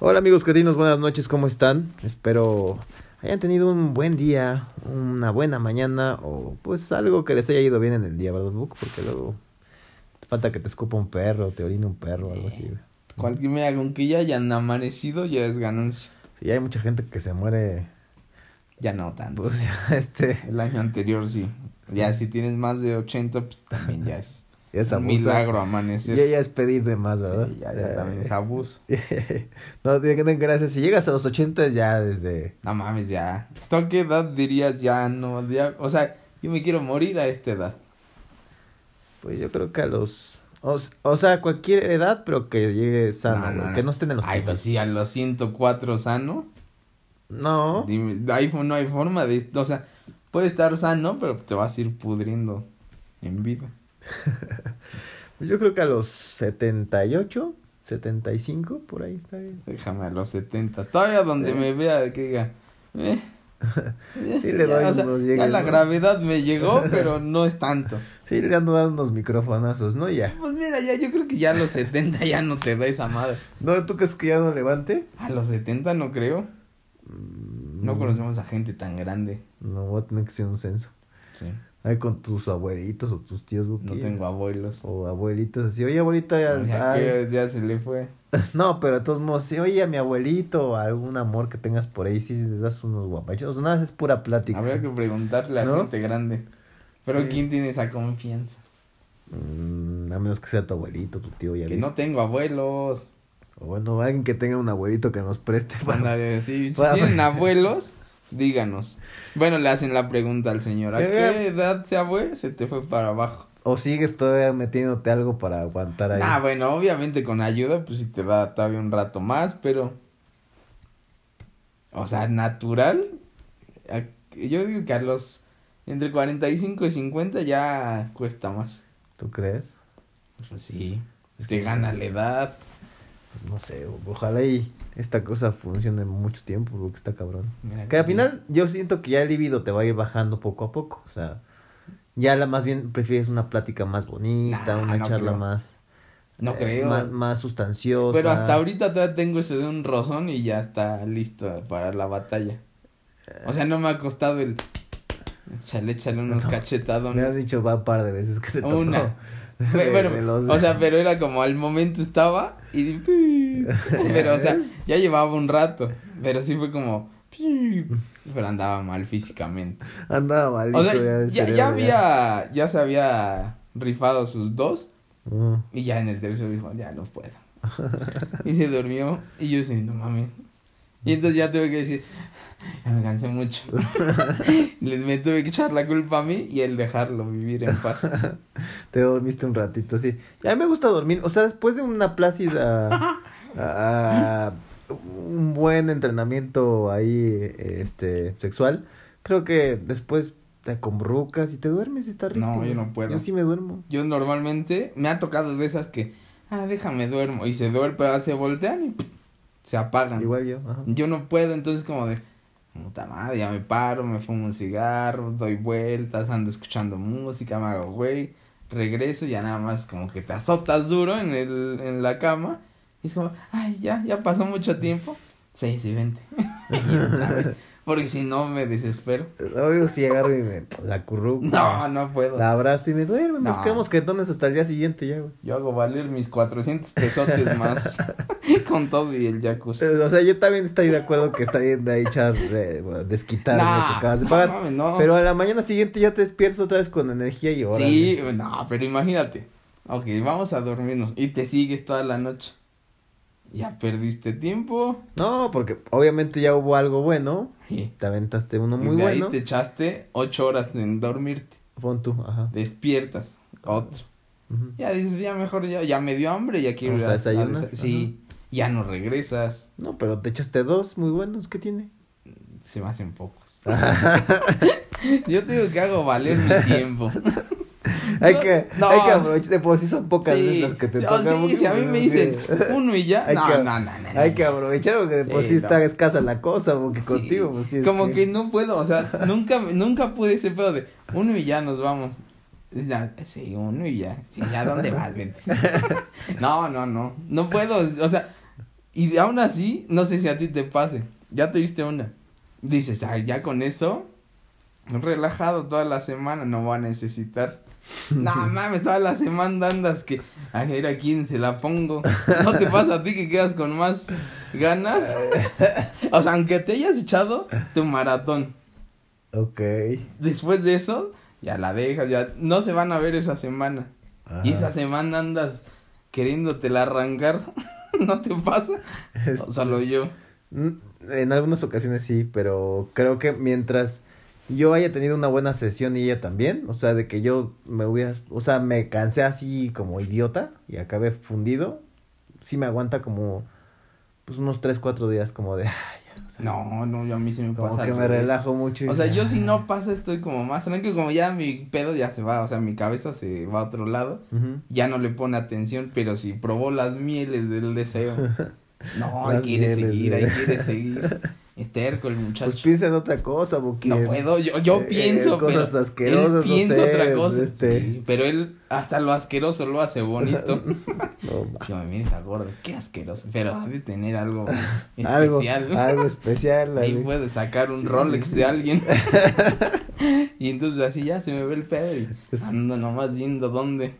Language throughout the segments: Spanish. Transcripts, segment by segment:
Hola amigos cretinos, buenas noches, ¿cómo están? Espero hayan tenido un buen día, una buena mañana o pues algo que les haya ido bien en el día, ¿verdad, Book? Porque luego falta que te escupa un perro, te orine un perro o algo así. güey. Cualquier, mira, con que ya hayan amanecido ya es ganancia. Sí, hay mucha gente que se muere, Ya no tanto. pues ya este, El año anterior sí. Ya si tienes más de 80, pues también ya es es un milagro Ya, amanecer. ya es pedir de más, ¿verdad? Sí, ya, ya también es abuso. no, tiene que tener gracias. Si llegas a los 80 ya desde... No mames, ya. ¿Tú a qué edad dirías ya no? Ya, o sea, yo me quiero morir a esta edad. Pues yo creo que a los... O, o sea, cualquier edad, pero que llegue sano, No, que no esté en hospital. Ay, pues sí, a los 104 sano. No, Dime, ahí no hay forma de... O sea, puede estar sano, pero te vas a ir pudriendo en vida. pues yo creo que a los 78, 75, por ahí está bien. Déjame a los 70. Todavía donde Sí. me vea que diga... eh, Sí le ya, doy o sea, unos ya llegues, la ¿no? gravedad me llegó, pero no es tanto. Sí, le ando dando unos microfonazos, ¿no? Ya. Pues mira, ya yo creo que ya a los 70 ya no te da esa madre. ¿No? ¿Tú crees que ya no levante? A los 70 no creo. Mm, No conocemos a gente tan grande. No, voy a tener que hacer un censo. Sí. Ahí con tus abuelitos o tus tíos, No tengo abuelos. O abuelitos así, oye abuelita, ya, Ya ay". ya se le fue. no, pero de todos modos, sí, oye a mi abuelito o algún amor que tengas por ahí, sí, les das unos guapachos, nada, es pura plática. Habría que preguntarle a ¿No? gente grande. Pero Sí. ¿quién tiene esa confianza? Mm, a menos que sea tu abuelito, tu tío, ya Que vi. no tengo abuelos. O bueno, alguien que tenga un abuelito que nos preste para... Ándale, sí, si Para- tienen abuelos, díganos. Bueno, le hacen la pregunta al señor. ¿A qué edad se abue? Se te fue para abajo. O sigues todavía metiéndote algo para aguantar ahí. Ah, bueno, obviamente con ayuda, pues si te da todavía un rato más, pero. O sea, natural. Yo digo que a los. Entre 45 y 50 ya cuesta más. ¿Tú crees? Pues sí. Es que gana la edad. Pues no sé, ojalá y esta cosa funcione mucho tiempo, porque está cabrón. Mira Que al final yo siento que ya el libido te va a ir bajando poco a poco. O sea, ya la más bien prefieres una plática más bonita, Nah, una no charla creo. más. No eh, creo. Más, más sustanciosa. Pero hasta ahorita todavía tengo ese de un rozón y ya está listo para la batalla. O sea, no me ha costado el. Échale, échale unos No. cachetadones. Me has dicho va un par de veces que te tocó. Una. de- bueno, de los- o sea, pero era como al momento estaba y pero o sea, ya llevaba un rato, pero sí fue como pero andaba mal físicamente. Andaba malito O sea, ya ya, cerebro, ya había ya se había rifado sus dos y ya en el tercero dijo, ya no puedo. y se durmió y yo dije, no mames. Y entonces ya tuve que decir, ya me cansé mucho. Les me tuve que echar la culpa a mí y el dejarlo vivir en paz. Te dormiste un ratito, sí. A mí me gusta dormir, o sea, después de una plácida, ah, un buen entrenamiento ahí, este, sexual, creo que después te acurrucas y te duermes y está rico. No, yo no puedo. Yo sí me duermo. Yo normalmente me ha tocado de esas que, ah, déjame duermo. Y se duerme, se voltean y se apagan. Igual yo, ajá. Yo no puedo, entonces como de, puta madre, ya me paro, me fumo un cigarro, doy vueltas, ando escuchando música, me hago güey, regreso, ya nada más como que te azotas duro en el, en la cama. Y es como, ay, ya, ya pasó mucho tiempo. Sí, sí, vente. Porque si no me desespero. Luego sí agarro y me la acurruco. No, no puedo. La abrazo y me duermo. Nos No. quedamos quetones hasta el día siguiente ya, güey. Yo hago valer mis 400 pesotes más con todo y el jacuzzi. O sea, yo también estoy de acuerdo que está bien de ahí echar, eh, bueno, desquitar lo que Nah, acabas de no pagar. no. Pero a la mañana siguiente ya te despiertas otra vez con energía y ahora. Sí, no, pero imagínate. Ok, vamos a dormirnos y te sigues toda la noche. Ya perdiste tiempo. No, porque obviamente ya hubo algo bueno. Y Te aventaste uno muy de bueno. ahí te echaste ocho horas en dormirte. Pon tú, ajá. Despiertas. Otro. Ya dices, ya mejor, ya, ya me dio hambre, ya quiero ir a desayunar, desa- Sí, ya no regresas. No, pero te echaste dos muy buenos. ¿Qué tiene? Se me hacen pocos. Yo te digo que hago valer mi tiempo. hay, que, no. hay que aprovechar. De por sí son pocas Sí. veces las que te Oh, tocan. sí, si a mí me dicen uno y ya, Hay no, que- no, no, no, Hay que aprovechar porque de por Sí, está escasa la cosa. Porque contigo, pues tienes Como que no puedo, o sea, nunca, nunca pude ese pedo de uno y ya nos vamos. Ya, sí, uno y ya. Sí, ¿ya dónde vas? No, no, no. No puedo, o sea, Y aún así, no sé si a ti te pase. Ya te viste una. Dices, ay, ya con eso, relajado toda la semana, no va a necesitar. no mames, toda la semana andas que, a ver a quién se la pongo. ¿No te pasa a ti que quedas con más ganas? o sea, aunque te hayas echado tu maratón. Ok. Después de eso, ya la dejas, ya no se van a ver esa semana. Y esa semana andas queriéndotela arrancar. ¿No te pasa? O solo yo. En algunas ocasiones sí, pero creo que mientras yo haya tenido una buena sesión y ella también, o sea, de que yo me hubiera, o sea, me cansé así como idiota y acabé fundido, sí me aguanta como pues unos 3, 4 días como de, no, no, yo a mí sí me como que me relajo mucho. o sea, yo si no pasa estoy como más tranquilo, como ya mi pedo ya se va, o sea, mi cabeza se va a otro lado, ya no le pone atención, pero si probó las mieles del deseo, no, ahí quiere seguir, ahí quiere seguir. El muchacho. Pues piensa en otra cosa, porque No puedo, yo, yo eh, pienso, cosas pero asquerosas, él piensa otra cosa. Este... pero él hasta lo asqueroso lo hace bonito. no, yo me mira esa gorda, qué asqueroso. Pero debe tener algo especial. algo, especial. Ahí puede sacar un Rolex de alguien. y entonces así ya se me ve el pedo y ando nomás viendo dónde.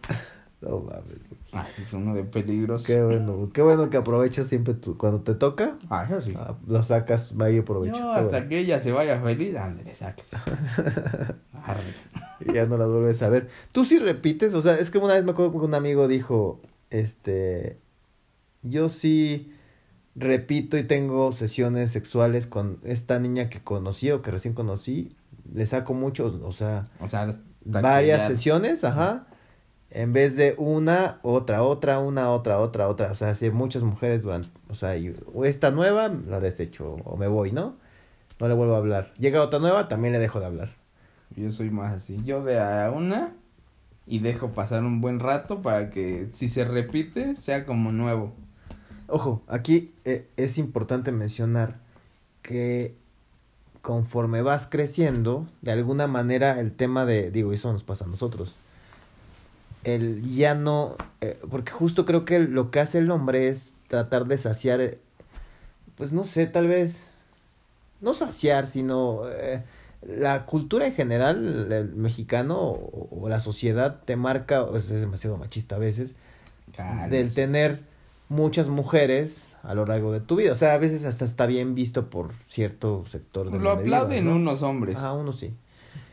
No mames. Ay, es uno de peligros. Qué bueno, qué bueno que aprovechas siempre tu, cuando te toca. Ah, eso sí. Ah, lo sacas, vaya provecho. No, hasta que ella se vaya feliz, ándale, saques. y ya no las vuelves a ver. Tú sí repites, o sea, es que una vez me acuerdo que un amigo dijo, este, yo sí repito y tengo sesiones sexuales con esta niña que conocí o que recién conocí. Le saco mucho, o sea, o sea varias sesiones, ajá en vez de una, otra, otra, una, otra, otra, otra. O sea, si muchas mujeres durante, o sea, esta nueva la desecho o me voy, ¿no? No le vuelvo a hablar. Llega otra nueva, también le dejo de hablar. Yo soy más así. Yo de a una y dejo pasar un buen rato para que si se repite sea como nuevo. Ojo, aquí eh, es importante mencionar que conforme vas creciendo, de alguna manera el tema de, digo, eso nos pasa a nosotros el ya no, eh, porque justo creo que lo que hace el hombre es tratar de saciar, eh, pues no sé, tal vez, no saciar, sino eh, la cultura en general, el mexicano o, la sociedad te marca, es demasiado machista a veces, del tener muchas mujeres a lo largo de tu vida. O sea, a veces hasta está bien visto por cierto sector de Lo aplauden unos hombres. Ah, unos sí.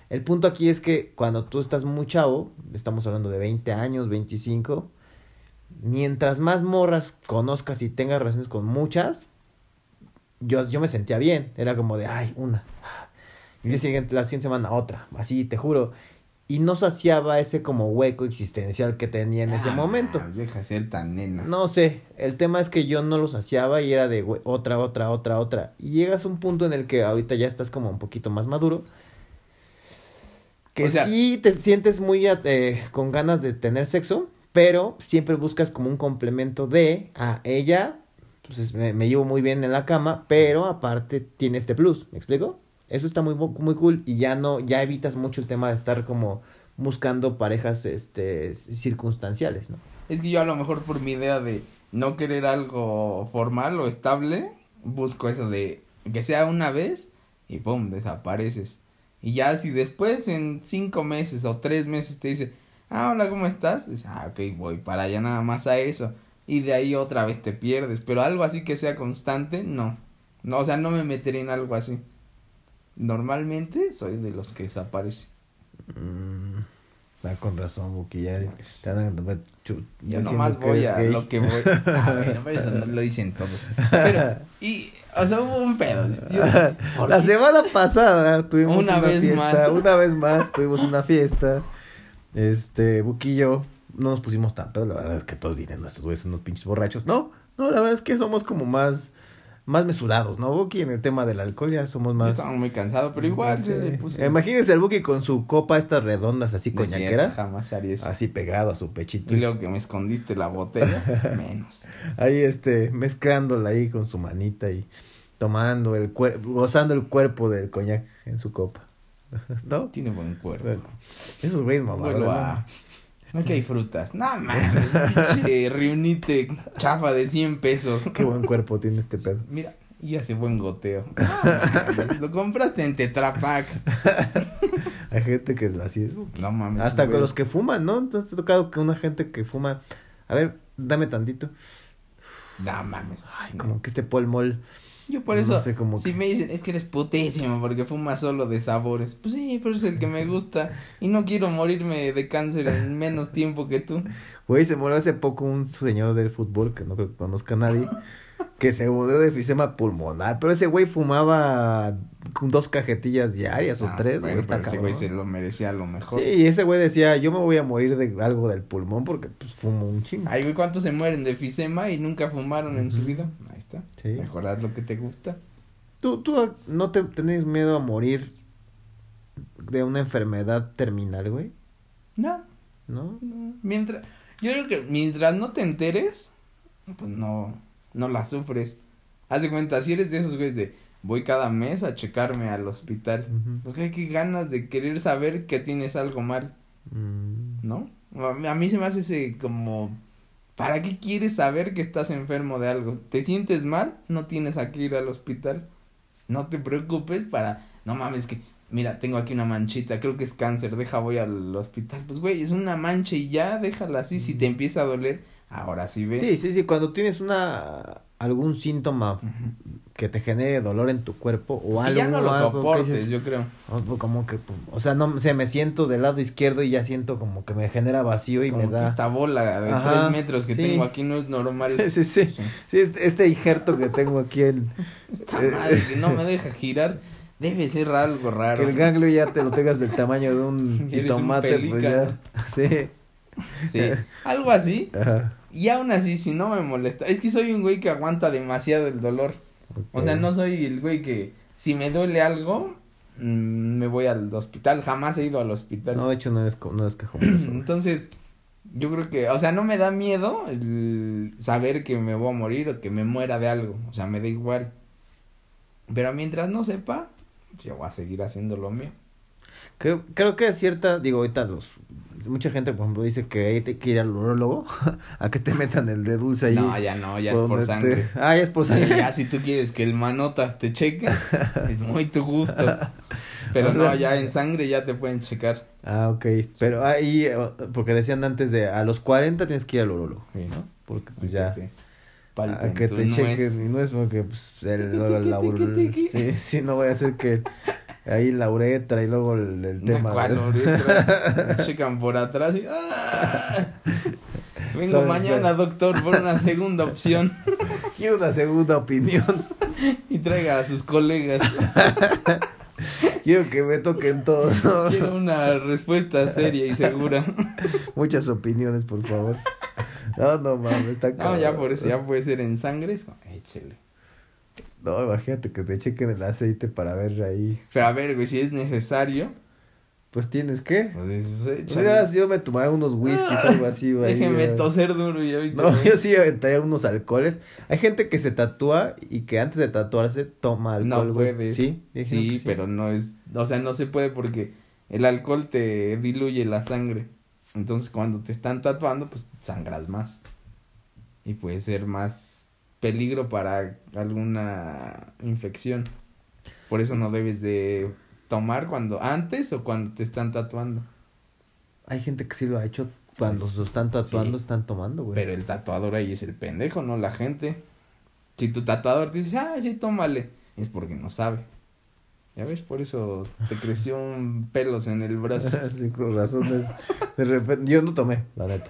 El punto aquí es que cuando tú estás muy chavo, estamos hablando de 20 años, 25, mientras más morras conozcas y tengas relaciones con muchas, yo, yo me sentía bien. Era como de, ay, una. Y la siguiente, la siguiente semana otra. Así, te juro. Y no saciaba ese como hueco existencial que tenía en ese ah, momento. Deja ser tan nena. No sé. El tema es que yo no lo saciaba y era de otra, otra, otra, otra. Y llegas a un punto en el que ahorita ya estás como un poquito más maduro que sí te sientes muy eh, con ganas de tener sexo, pero siempre buscas como un complemento de a ella, pues me, llevo muy bien en la cama, pero aparte tiene este plus, ¿me explico? Eso está muy muy cool y ya no ya evitas mucho el tema de estar como buscando parejas este circunstanciales, ¿no? Es que yo a lo mejor por mi idea de no querer algo formal o estable, busco eso de que sea una vez y pum, desapareces. Y ya si después en cinco meses o tres meses te dice, ah, hola, ¿cómo estás? Dice, ah, ok, voy para allá nada más a eso. Y de ahí otra vez te pierdes. Pero algo así que sea constante, no. No, o sea, no me meteré en algo así. Normalmente soy de los que desaparece. Mm, da con razón, Buki, ya, Yo nomás voy a lo que voy. A ver, eso no lo dicen todos. Pero, y o sea, hubo un pedo. la semana pasada tuvimos una, vez fiesta. Más. Una vez más tuvimos una fiesta. Este, Buquillo, no nos pusimos tan pedo. La verdad es que todos dicen, estos güeyes son unos pinches borrachos. No, no, la verdad es que somos como más más mesurados, ¿no? Buki en el tema del alcohol ya somos más. Estamos muy cansados, pero igual Imagínense el Buki con su copa estas redondas así coñaqueras. jamás haría eso. Así pegado a su pechito. Y luego que me escondiste la botella, menos. Ahí este, mezclándola ahí con su manita y tomando el cuerpo, gozando el cuerpo del coñac en su copa. ¿No? Tiene buen cuerpo. esos güeyes mamados. Aquí hay frutas. No mames, pinche reunite chafa de 100 pesos. Qué buen cuerpo tiene este pedo. Mira, y hace buen goteo. No, mames, lo compraste en Tetrapac. Hay gente que es así. No mames. Hasta güey. con los que fuman, ¿no? Entonces te ha tocado que una gente que fuma. A ver, dame tantito. No mames. Ay, como que este polmol. Yo por no eso, sé, si que- me dicen, es que eres putísimo porque fumas solo de sabores. Pues sí, pero es el que me gusta. Y no quiero morirme de cáncer en menos tiempo que tú. Güey, se murió hace poco un señor del fútbol que no creo que conozca a nadie. Que se murió de efisema pulmonar. Pero ese güey fumaba dos cajetillas diarias o Ah, tres, güey. Está pero ese güey se lo merecía a lo mejor. Sí, y ese güey decía, yo me voy a morir de algo del pulmón porque pues fumo un chingo. Ay, güey, ¿cuántos se mueren de efisema y nunca fumaron en su vida? Ahí está. Sí. Mejor haz lo que te gusta. ¿Tú, tú no te tenés miedo a morir de una enfermedad terminal, güey? No, ¿No? no. Mientras, yo creo que mientras no te enteres, pues no, no la sufres. Haz de cuenta, si eres de esos güeyes de voy cada mes a checarme al hospital. Ujú. Pues güey, qué ganas de querer saber que tienes algo mal, Mm. ¿no? A mí- se me hace ese como, ¿para qué quieres saber que estás enfermo de algo? ¿Te sientes mal? No tienes a que ir al hospital. No te preocupes para, no mames que, mira, tengo aquí una manchita, creo que es cáncer, deja voy al hospital. Pues güey, es una mancha y ya, déjala así, si te empieza a doler, ahora sí ve. Sí, sí, sí, cuando tienes una algún síntoma Ujú. que te genere dolor en tu cuerpo o Y algo, ya no lo que soportes, dices, yo creo. "Oh, pues, como que, pues, o sea, no sé, me siento del lado izquierdo y ya siento como que me genera vacío y Como me que da... esta bola de Ajá, tres metros que sí. tengo aquí no es normal. Sí, sí, Sí. sí, este, este injerto que tengo aquí en... Esta madre que no me deja girar, debe ser algo raro. Que el ganglio ya te lo tengas del tamaño de un jitomate, pues ya... Sí, Sí, algo así. ajá. Y aún así, si no me molesta. Es que soy un güey que aguanta demasiado el dolor. O sea, no soy el güey que si me duele algo, mm, me voy al hospital. Jamás he ido al hospital. No, de hecho no es, no es. Entonces, yo creo que, o sea, no me da miedo el saber que me voy a morir o que me muera de algo. O sea, me da igual. Pero mientras no sepa, yo voy a seguir haciendo lo mío. Creo, creo que es cierta, digo, ahorita los... Mucha gente, por ejemplo, dice que hay que ir al urólogo a que te metan el de dulce ahí. No, ya no, ya es por donde te- sangre. Ah, ya es por Sí, sangre. ya si tú quieres que el manotas te cheque, es muy tu gusto. Pero no, ya en sangre ya te pueden checar. Ah, ok. Pero ahí, eh, porque decían antes de a los 40 tienes que ir al urólogo, Sí, ¿no? Porque pues ya... A palpen que te chequen y no es porque pues el, la ur- tiqui. sí, sí, no voy a hacer que ahí la uretra y luego el, el tema ¿cuál de- uretra? Checan por atrás y ¡ah! Vengo mañana, doctor, por una segunda opción. y una segunda opinión. Y traiga a sus colegas. Quiero que me toquen todos. ¿no? Quiero una respuesta seria y segura. Muchas opiniones, por favor. No, no mames, está No, cabrón. ya por eso, ya puede ser en sangre. Échele. No, imagínate que te chequen el aceite para ver ahí. Pero a ver, güey, si es necesario, Pues tienes que. pues, pues, ya, si yo me tomaba unos whiskies o algo así, güey. Déjeme eh. toser duro y ahorita. No, yo sí aventaría unos alcoholes. Hay gente que se tatúa y que antes de tatuarse toma alcohol, No güey. puedes. Sí, Sí, que pero no es, o sea, no se puede porque el alcohol te diluye la sangre. Entonces, cuando te están tatuando, pues sangras más. Y puede ser más peligro para alguna infección. Por eso no debes de tomar cuando antes o cuando te están tatuando. Hay gente que sí lo ha hecho cuando Pues, se están tatuando, sí. están tomando, güey. Pero el tatuador ahí es el pendejo, no la gente. Si tu tatuador te dice, ah, sí, tómale, es porque no sabe. Ya ves, por eso te creció un pelos en el brazo. sí, con razones. De repente, yo no tomé, la neta.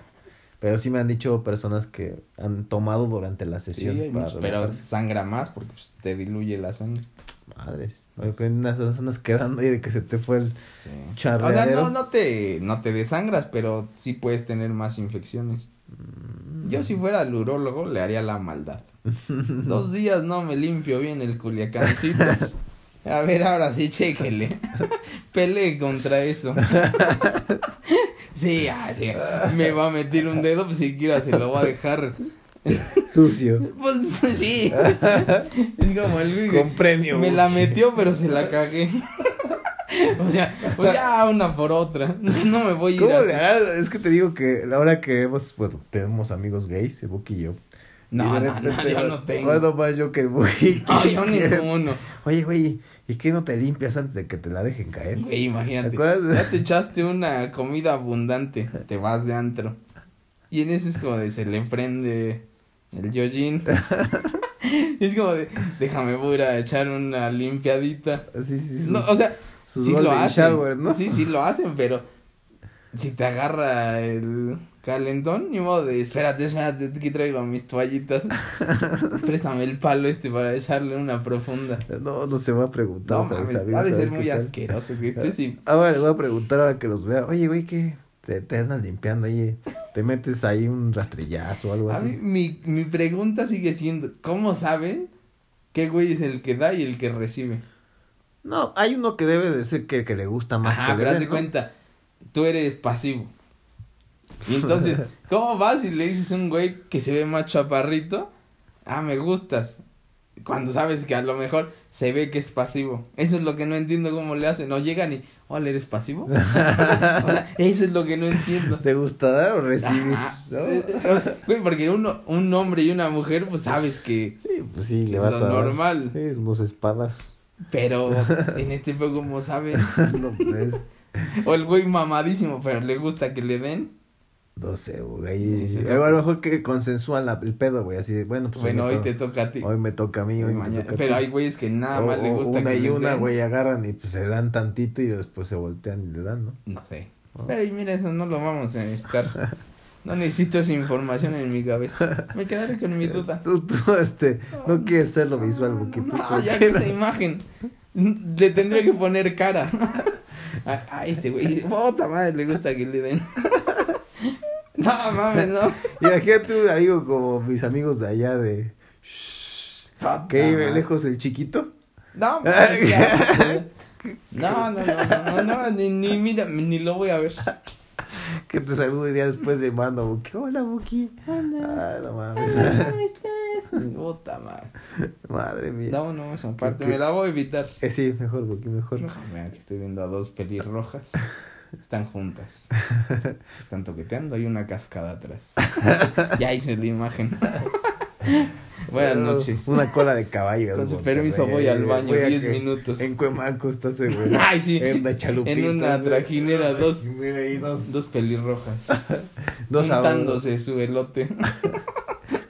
Pero sí me han dicho personas que han tomado durante la Sí, sesión. hay para muchos, pero sangra más porque pues, te diluye la sangre. Madres. Que unas andas quedando ahí de que se te fue el. Sí. O sea, Charreadero. no, no te, no te desangras, pero sí puedes tener más infecciones. Mm. Yo si fuera el urólogo le haría la maldad. Dos días no me limpio bien el culiacancito. A ver, ahora sí, chéquele. Pelee contra eso. Sí, sí, me va a meter un dedo, pues siquiera se lo va a dejar. Sucio. Pues sí. Es como el Con premio. me la metió, pero se la cagué. O sea, pues ya una por otra. No me voy a ir ¿Cómo así. Es que te digo que la hora que hemos, bueno, tenemos amigos gays, Buki y yo. No, y de no, yo no tengo. Bueno, más yo que el Buki. No, yo ninguno. Oye, güey, ¿y qué no te limpias antes de que te la dejen caer? Güey, imagínate. Ya te echaste una comida abundante. Te vas de antro. Y en eso es como de se le prende el yojin. es como de, déjame voy a echar una limpiadita. Sí, sí, sí. No, o sea, sus sí lo hacen. shower, ¿no? Sí, sí lo hacen, pero si te agarra el calentón, ni modo de, espérate, espérate, aquí traigo mis toallitas. Préstame el palo este para echarle una profunda. No, no se va a preguntar. No ¿sabes? mames, ha de ser muy asqueroso que este sí. Ahora le voy a preguntar ahora que los vea. Oye, güey, ¿qué? Te, te andas limpiando ahí. Te metes ahí un rastrillazo o algo A así. mí, mi, mi pregunta sigue siendo, ¿cómo saben qué güey es el que da y el que recibe? No, hay uno que debe de ser que, que le gusta más Ajá, que le pero den, de ¿no? cuenta, tú eres pasivo. Y entonces, ¿cómo vas y le dices a un güey que se ve más chaparrito? Ah, me gustas. Cuando sabes que a lo mejor se ve que es pasivo. Eso es lo que no entiendo cómo le hacen. No llegan y, hola, ¿eres pasivo? o sea, eso es lo que no entiendo. ¿Te gusta dar o recibir? Ajá. ¿no? Eh, eh, Güey, porque uno, un hombre y una mujer, pues sabes que... Sí, pues sí, le Lo vas a dar. normal. Sí, unos espadas. Pero en este juego, ¿cómo saben? no, pues, O el güey mamadísimo, pero le gusta que le den. no sé, güey. Sí, sí, a lo mejor que consensúan la- el pedo, güey. Así de, bueno, pues bueno, me hoy to- te toca a ti. hoy me toca a mí, hoy me Mañana- toca a Pero ti. hay güeyes que nada O- más le gusta una que y una, güey, agarran y pues se dan tantito y después se voltean y le dan, ¿no? No sé. Oh. Pero y mira, eso no lo vamos a necesitar. No necesito esa información en mi cabeza. Me quedaré con mi duda. Tú, tú, este, no quieres hacerlo visual, porque tú, No, ¿por ya no? esa imagen. Le tendría que poner cara. A, a este güey. Bota madre, le gusta que le den. No mames, no. Imagínate un amigo como mis amigos de allá de... Que vive lejos el chiquito. No, qué no, no, no, no, no, no, ni, ni mira, ni lo voy a ver. Que te salude ya después de mando, Buki. Hola, Buki. Ah, no mames. Puta madre. Madre mía. No, no, esa parte ¿Qué? me la voy a evitar. Eh, sí, mejor, Buki, mejor. Déjame, aquí estoy viendo a dos pelirrojas. Están juntas. Se están toqueteando. Hay una cascada atrás. Ya hice la imagen. Buenas noches. Una cola de caballo. Con su permiso voy al baño Voy a 10 que- minutos. En Cuemanco está güey. Ay, sí. En la chalupita. En una trajinera, dos- dos. Dos pelirrojas. Dos sabores. Untándose su elote.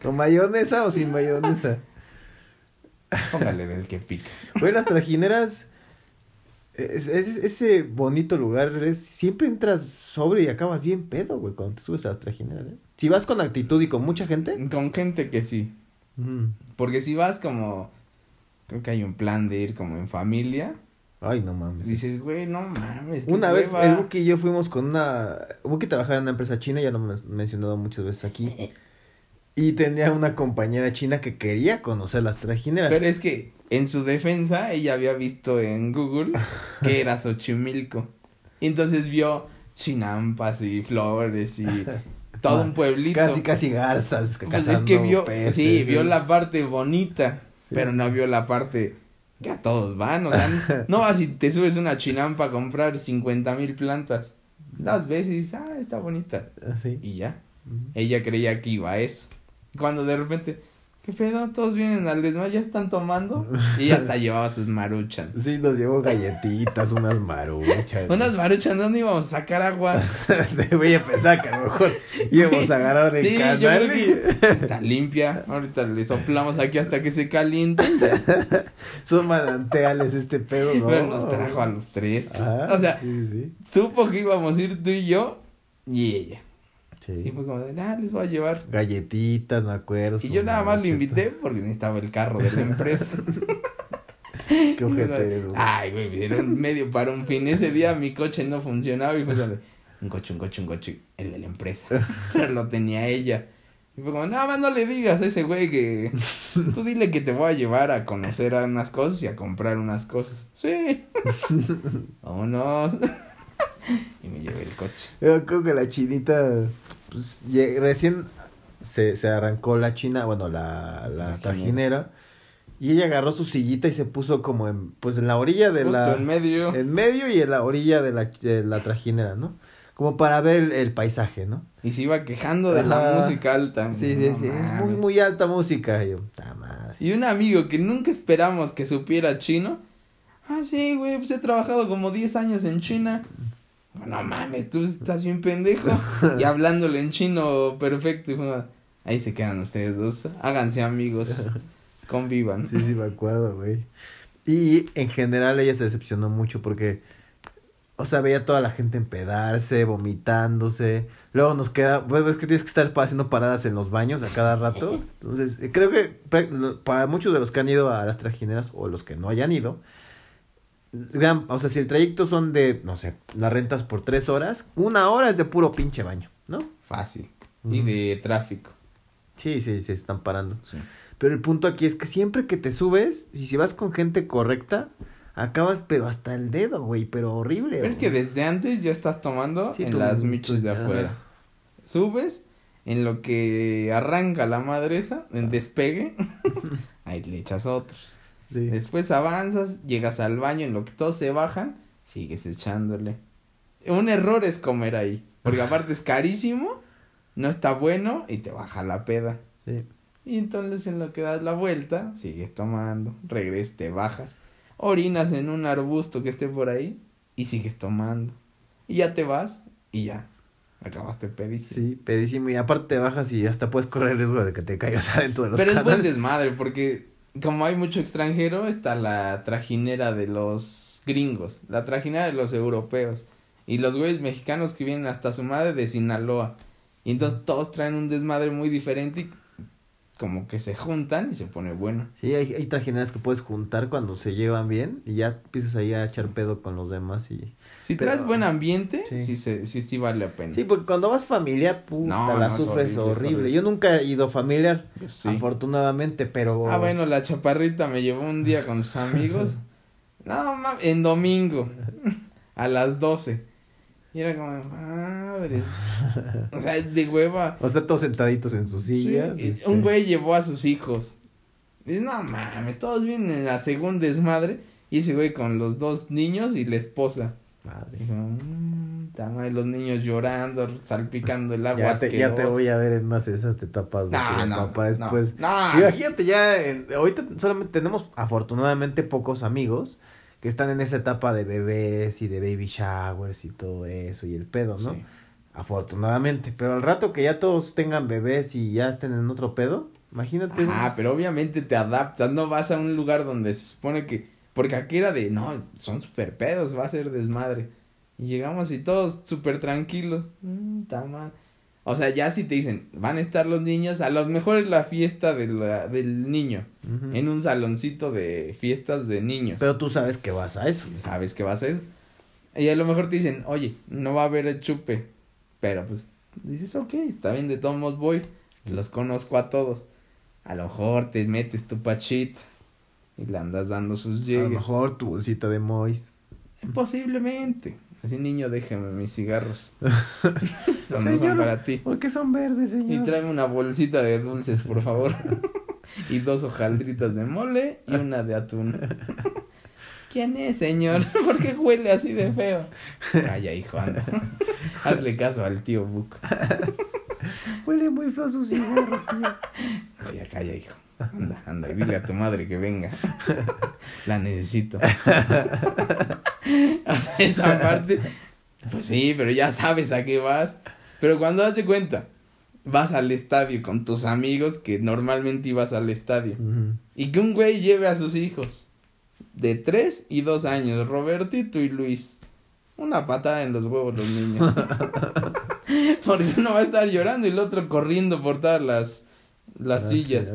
¿Con mayonesa o sin mayonesa? Póngale del que pica. Güey, las trajineras. es- es- ese bonito lugar es. Siempre entras sobre y acabas bien pedo, güey, cuando te subes a las trajineras, ¿eh? Si vas con actitud y con mucha gente. Con gente que sí. mm, Porque si vas como. Creo que hay un plan de ir como en familia. Ay, no mames. Dices, güey, no mames. Una vez hueva". el Buki y yo fuimos con una... Buki trabajaba en una empresa china, ya lo hemos mencionado muchas veces aquí. Y tenía una compañera china que quería conocer las trajineras. Pero es que en su defensa ella había visto en Google que era Xochimilco. Y entonces vio chinampas y flores y todo un pueblito. Casi, casi garzas. Pues es que vio, peces, sí, vio sí. la parte bonita, Sí. pero no vio la parte que a todos van, o sea, no vas y te subes una chinampa a comprar 50 mil plantas, las ves y dices, ah, está bonita, Sí. y ya, ella creía que iba a eso, cuando de repente, ¿qué pedo? Todos vienen al desmayo, ya están tomando, y ella hasta llevaba sus maruchan. Sí, nos llevó galletitas, unas maruchas. Unas maruchan, ¿dónde íbamos a sacar agua? Voy a pensar que a lo mejor íbamos a agarrar de Sí, canal. que está limpia, ahorita le soplamos aquí hasta que se caliente. Son manantiales este pedo, ¿no? Pero nos trajo a los tres. Ajá, o sea, sí, sí. supo que íbamos a ir tú y yo y ella. Sí. Y fue como de, ah, les voy a llevar. Galletitas, me acuerdo. Y yo nada más lo invité porque necesitaba el carro de la empresa. Qué ojete. Ay, güey, me dieron medio para un fin. Ese día mi coche no funcionaba y fue como de, un coche, un coche, un coche, el de la empresa. Pero lo tenía ella. Y fue como, nada más no le digas a ese güey que... Tú dile que te voy a llevar a conocer a unas cosas y a comprar unas cosas. Sí. Vámonos. y me llevé el coche. Yo creo que la chinita, pues, recién se, se arrancó la china, bueno, la, la. Y ella agarró su sillita y se puso como en, pues en la orilla de Justo la... en medio. En medio y en la orilla de la, de la trajinera, ¿no? Como para ver el, el paisaje, ¿no? Y se iba quejando de la música alta. Sí, sí, sí. Es muy, muy alta música. Y yo, madre. Y un amigo que nunca esperamos que supiera chino. Ah, sí, güey, pues he trabajado como 10 años en China. No mames, tú estás bien pendejo. y hablándole en chino perfecto. Y fue, ahí se quedan ustedes dos. Háganse amigos. Convivan. Sí, sí, me acuerdo, güey. Y en general ella se decepcionó mucho porque, o sea, veía a toda la gente empedarse, vomitándose. Luego nos queda, pues ves que tienes que estar haciendo paradas en los baños a cada rato. Entonces, eh, creo que para muchos de los que han ido a las trajineras o los que no hayan ido, gran, o sea, si el trayecto son de, no sé, las rentas por tres horas, una hora es de puro pinche baño, ¿no? Fácil. Y de tráfico. Sí, sí, se están parando. Sí. Pero el punto aquí es que siempre que te subes, y si vas con gente correcta, acabas pero hasta el dedo, güey, pero horrible. Pero es que desde antes ya estás tomando Sí, en tú- las michis de afuera. Subes, en lo que arranca la madre esa, en despegue, ahí le echas otros. Sí. Después avanzas, llegas al baño, en lo que todos se bajan, sigues echándole. Un error es comer ahí, porque aparte es carísimo, no está bueno y te baja la peda. Sí. Y entonces en lo que das la vuelta, sigues tomando, regresas, te bajas, orinas en un arbusto que esté por ahí y sigues tomando. Y ya te vas y ya, acabaste pedísimo. Sí, pedísimo. Y aparte te bajas y hasta puedes correr el riesgo de que te caigas adentro de los Pero es buen desmadre porque como hay mucho extranjero, está la trajinera de los gringos, la trajinera de los europeos y los güeyes mexicanos que vienen hasta su madre de Sinaloa. Y entonces todos traen un desmadre muy diferente y como que se juntan y se pone bueno. Sí, hay, hay trajineras que puedes juntar cuando se llevan bien y ya empiezas ahí a echar pedo con los demás y... Si Pero- traes buen ambiente, Sí. sí, se, sí, sí vale la pena. Sí, porque cuando vas familiar, puta, No, la no, es sufres horrible, horrible, es horrible. Yo nunca he ido familiar, Pues sí. afortunadamente, pero... Ah, bueno, la chaparrita me llevó un día con sus amigos. no, mames, en domingo. a las 12. Y era como, madre. O sea, es de hueva. O sea, todos sentaditos en sus sillas. este, Un güey llevó a sus hijos. Dices, no mames, todos vienen a según desmadre. Y ese güey con los dos niños y la esposa. Madre. Ta madre, los niños llorando, salpicando el agua. Ya te, ya te voy a ver en más esas etapas. de No, papá después. no. Imagínate ya, en- ahorita solamente tenemos afortunadamente pocos amigos que están en esa etapa de bebés y de baby showers y todo eso y el pedo, ¿no? Sí. Afortunadamente, pero al rato que ya todos tengan bebés y ya estén en otro pedo, imagínate. Ah, unos- pero obviamente te adaptas, no vas a un lugar donde se supone que, porque aquí era de, no, son super pedos, va a ser desmadre. Y llegamos y todos súper tranquilos. Mm, ta ma- O sea, ya si te dicen, van a estar los niños, a lo mejor es la fiesta de la- del niño, en un saloncito de fiestas de niños. Pero tú sabes que vas a eso. Sabes que vas a eso. Y a lo mejor te dicen, oye, no va a haber el chupe. Pero pues dices, ok, está bien, de todos modos voy. Los conozco a todos. A lo mejor te metes tu pachito y le andas dando sus A lo llegues. mejor tu bolsita de Mois. Posiblemente. Así, niño, déjame mis cigarros. Son, no son para ti. ¿Por qué son verdes, Y señor? tráeme una bolsita de dulces, por favor. y dos hojaldritas de mole y una de atún. ¿Quién es, señor? ¿Por qué huele así de feo? Calla, hijo, anda. Hazle caso al tío Buco. Huele muy feo su cigarro, tío. Calla, calla, hijo. Anda, anda, y dile a tu madre que venga. La necesito. o sea, esa parte. Pues sí, pero ya sabes a qué vas. Pero cuando das de cuenta, vas al estadio con tus amigos que normalmente ibas al estadio. Y que un güey lleve a sus hijos de 3 y 2 años, Robertito y Luis. Una patada en los huevos los niños. Porque uno va a estar llorando y el otro corriendo por todas las, las Ah, sí, sillas.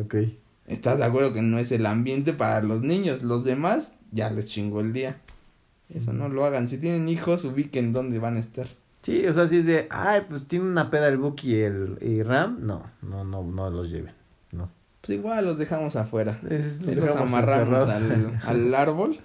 ¿Estás de acuerdo que no es el ambiente para los niños? Los demás ya les chingó el día. Eso no lo hagan. Si tienen hijos, ubiquen dónde van a estar. Sí, o sea, si es de, ay, pues tiene una peda el Buki y el y Ram, no, no, no, no los lleven, no. Pues igual los dejamos afuera. Es- los los amarramos al, al árbol.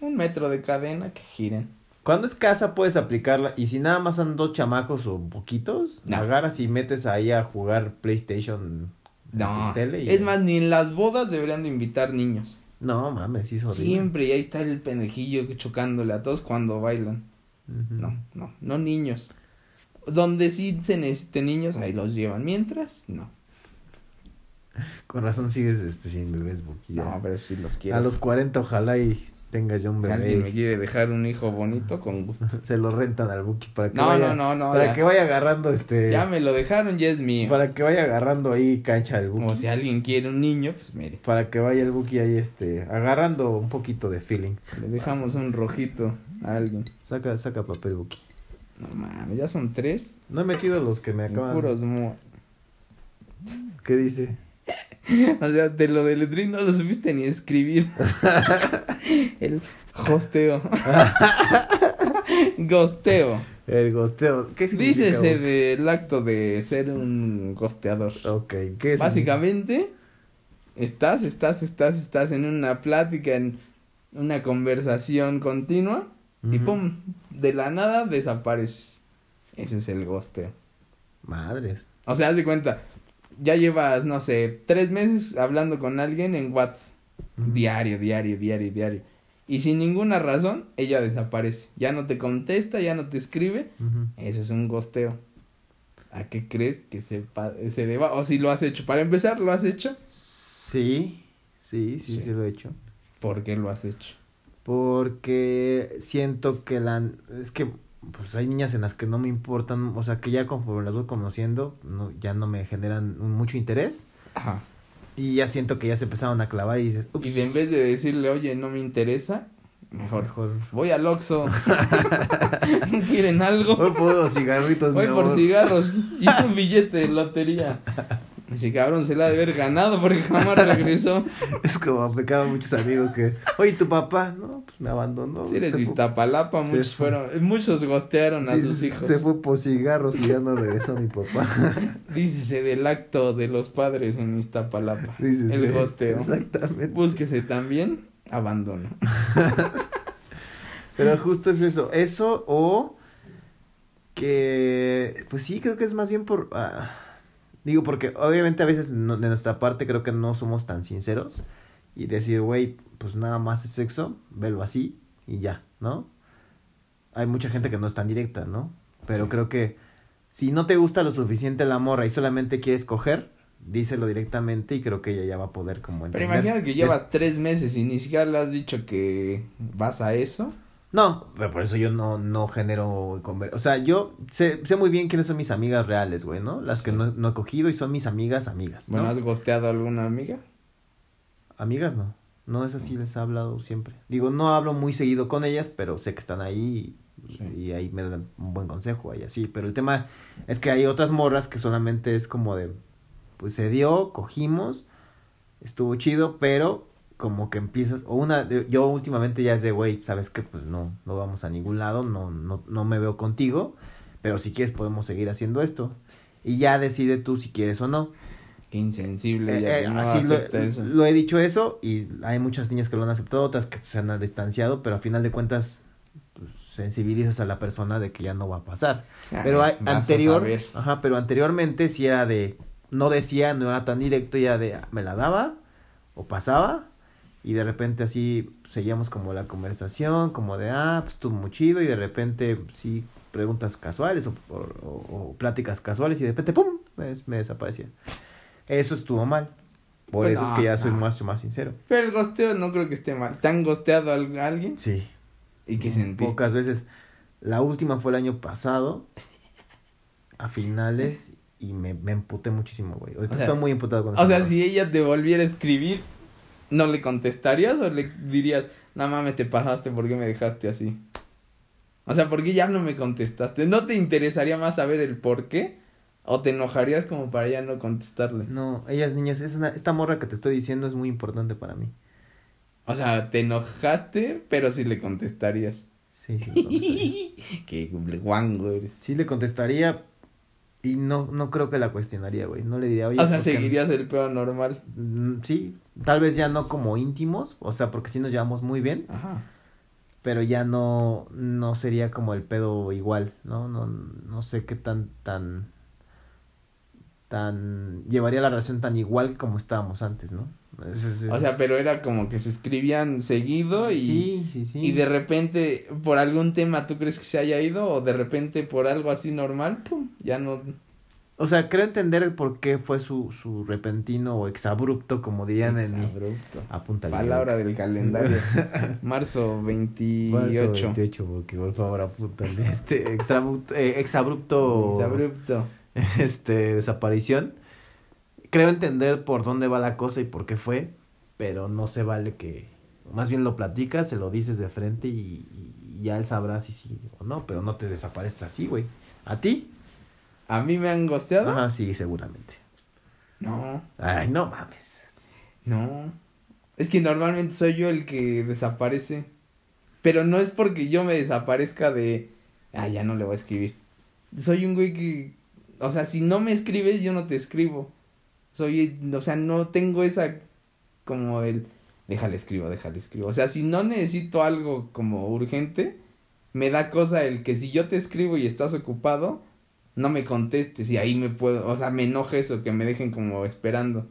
Un metro de cadena que giren. Cuando es casa puedes aplicarla y si nada más son dos chamacos o poquitos, No. agarras y metes ahí a jugar PlayStation No, tu tele y es más, ni en las bodas deberían de invitar niños. No, mames, sí es horrible. Siempre, y ahí está el pendejillo chocándole a todos cuando bailan. No, no, no niños. Donde sí se necesiten niños, ahí los llevan. Mientras, no. Con razón sigues este, sin bebés, ya. No, pero sí los quiero. A los 40 ojalá y tengas ya un Si alguien me bebé. quiere dejar un hijo bonito, con gusto. Se lo rentan al Buki para que No, vaya, no, no, no. para ya. que vaya agarrando este Ya me lo dejaron, ya es mío. para que vaya agarrando ahí cancha el Buki. O si alguien quiere un niño, pues mire. Para que vaya el Buki ahí este agarrando un poquito de feeling. Le dejamos un rojito a alguien. Saca saca papel Buki. No mames, ya son tres. No he metido los que me acaban. Puros mo- ¿Qué dice? O sea, de lo del Edrin no lo supiste ni escribir. El hosteo. Gosteo. El gosteo. ¿Qué significa? Dícese del acto de ser un gosteador. Ok, ¿qué es? Básicamente, estás, estás, estás, estás en una plática, en una conversación continua y pum, de la nada desapareces. Eso es el gosteo. Madres. O sea, haz de cuenta, ya llevas, no sé, tres meses hablando con alguien en WhatsApp. Diario, diario, diario, diario. Y sin ninguna razón, ella desaparece. Ya no te contesta, ya no te escribe. Eso es un gosteo. ¿A qué crees que se, se deba? O si lo has hecho. Para empezar, ¿lo has hecho? Sí, sí, sí, Sí. sí lo he hecho. ¿Por qué lo has hecho? Porque siento que la... Es que pues hay niñas en las que no me importan, o sea, que ya conforme las voy conociendo, no, ya no me generan mucho interés. Ajá. Y ya siento que ya se empezaron a clavar y dices, ups, Y en vez de decirle, oye, no me interesa, mejor. mejor. Voy al Oxxo. ¿No quieren algo? Voy por cigarritos, Voy mi por amor. cigarros y un billete de lotería. Ese cabrón se la ha de haber ganado porque jamás regresó. Es como aplicaban muchos amigos que, oye, tu papá, no, pues me abandonó. Si eres Iztapalapa, muchos fue. fueron, muchos gostearon a sí, sus hijos. Se fue por cigarros y ya no regresó mi papá. Dícese del acto de los padres en Iztapalapa. Dices, el gosteo. Exactamente. Búsquese también abandono. Pero justo es eso, eso o que, pues sí, creo que es más bien por, ah, digo, porque obviamente a veces no- de nuestra parte creo que no somos tan sinceros y decir, güey, pues nada más es sexo, velo así y ya, ¿no? Hay mucha gente que no es tan directa, ¿no? Pero Sí. creo que si no te gusta lo suficiente la morra y solamente quieres coger, díselo directamente y creo que ella ya va a poder como Pero entender. imagina que Es- llevas tres meses y ni siquiera le has dicho que vas a eso. No, pero por eso yo no, no genero conver- O sea, yo sé, sé muy bien quiénes son mis amigas reales, güey, ¿no? Las que no, no he cogido y son mis amigas, amigas, ¿no? Bueno, ¿has gosteado a alguna amiga? Amigas no. No, eso sí les he hablado siempre. Digo, no hablo muy seguido con ellas, pero sé que están ahí y, Sí. y ahí me dan un buen consejo y así. Pero el tema es que hay otras morras que solamente es como de, pues se dio, cogimos, estuvo chido, pero como que empiezas, o una, yo últimamente ya es de, güey, sabes que pues no, no vamos a ningún lado, no, no, no me veo contigo, pero si quieres podemos seguir haciendo esto. Y ya decide tú si quieres o no. Qué insensible, Eh, ya eh, que no así lo, eso. lo he dicho eso y hay muchas niñas que lo han aceptado, otras que se han distanciado, pero a final de cuentas pues, sensibilizas a la persona de que ya no va a pasar. Ah, pero hay, anterior, ajá, pero anteriormente sí era de, no decía, no era tan directo, ya de, me la daba o pasaba y de repente así seguíamos como la conversación, como de, ah, pues estuvo muy chido y de repente sí preguntas casuales o, o- o- o pláticas casuales y de repente, ¡pum!, pues, me desaparecía. Eso estuvo mal. Por Pues eso no, es que ya soy no. más, más sincero. Pero el gosteo no creo que esté mal. ¿Te han gosteado a al- a alguien? Sí. ¿Y qué sentiste? Pocas veces. La última fue el año pasado, a finales, y me, me emputé muchísimo, güey. Ahorita O sea, estoy muy emputado con O sea, si ella te volviera a escribir, ¿no le contestarías o le dirías, no mames, te pasaste, ¿por qué me dejaste así? O sea, ¿por qué ya no me contestaste? ¿No te interesaría más saber el por qué? ¿O te enojarías como para ya no contestarle? No, ellas niñas, es una, esta morra que te estoy diciendo es muy importante para mí. O sea, te enojaste, pero sí le contestarías. Sí, sí le contestaría. Qué guango eres. sí le contestaría y no, no creo que la cuestionaría, güey. No le diría, oye. o sea, ¿por qué no?" seguirías el pedo normal. Mm, Sí, tal vez ya no como íntimos, o sea, porque sí nos llevamos muy bien, Ajá. pero ya no, no sería como el pedo igual, ¿no? No, no sé qué tan, tan, tan llevaría la relación tan igual como estábamos antes, ¿no? Es- O sea, pero era como que se escribían seguido y, sí, sí, sí. y de repente por algún tema tú crees que se haya ido o de repente por algo así normal, pum, ya no. O sea, creo entender el por qué fue su, su repentino o exabrupto, como dirían en mi... Abrupto. Apúntale. Palabra del calendario. Marzo 28. 28, porque por favor apúntale. Este exabrupto, eh, exabrupto, Abrupto. este, desaparición. Creo entender por dónde va la cosa y por qué fue, pero no se vale que, más bien lo platicas, se lo dices de frente y, y ya él sabrá si sí o no, pero no te desapareces así, güey. ¿A ti? ¿A mí me han gosteado? Ajá, sí, seguramente. No, Ay, no mames. no. Es que normalmente soy yo el que desaparece. Pero no es porque yo me desaparezca de. Ah, ya no le voy a escribir. Soy un güey que. O sea, si no me escribes, yo no te escribo. Soy. O sea, no tengo esa. Como el. Déjale escribo, déjale escribo. O sea, si no necesito algo como urgente, me da cosa el que si yo te escribo y estás ocupado, no me contestes y ahí me puedo, o sea, me enoja eso, que me dejen como esperando.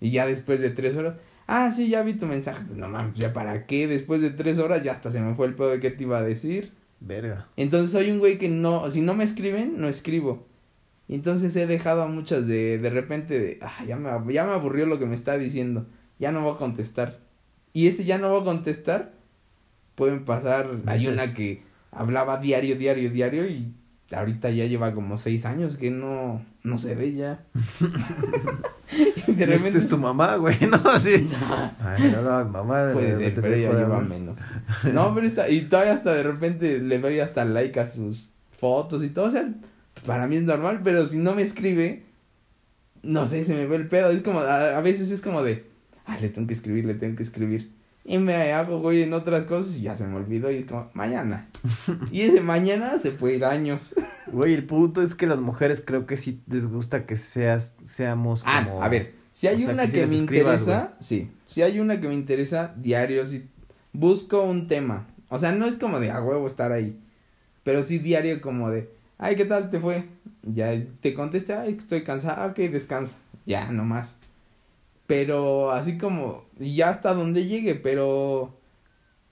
Y ya después de tres horas, ah, sí, ya vi tu mensaje. Pues no mames, ya para qué, después de tres horas ya hasta se me fue el pedo de qué te iba a decir. Verga. Entonces soy un güey que no, si no me escriben, no escribo. Entonces he dejado a muchas de, de repente, de, ah, ya me, ya me aburrió lo que me está diciendo, ya no voy a contestar. Y ese ya no voy a contestar, pueden pasar, hay una que hablaba diario, diario, diario y ahorita ya lleva como seis años que no, no se ve ya. y de repente Este es tu mamá, güey, ¿no? Así. Ay, no, no, mamá. Puede de- ser, de- pero ella lleva menos. No, pero está, y todavía hasta de repente le doy hasta like a sus fotos y todo, o sea, para mí es normal, pero si no me escribe, no sé, se me ve el pedo, es como, a, a veces es como de, ah, le tengo que escribir, le tengo que escribir. Y me hago, güey, en otras cosas y ya se me olvidó y es como, mañana. Y ese mañana se puede ir años. Güey, el punto es que las mujeres creo que sí les gusta que seas, seamos Ah, como... a ver, si hay o sea, una que me escribas, interesa, sí, si hay una que me interesa diario, si busco un tema, o sea, no es como de a huevo estar ahí, pero sí diario como de, ay, ¿qué tal te fue? Ya te contesté, ay, estoy cansada, ok, descansa, ya, nomás. Pero así como, ya hasta donde llegue, pero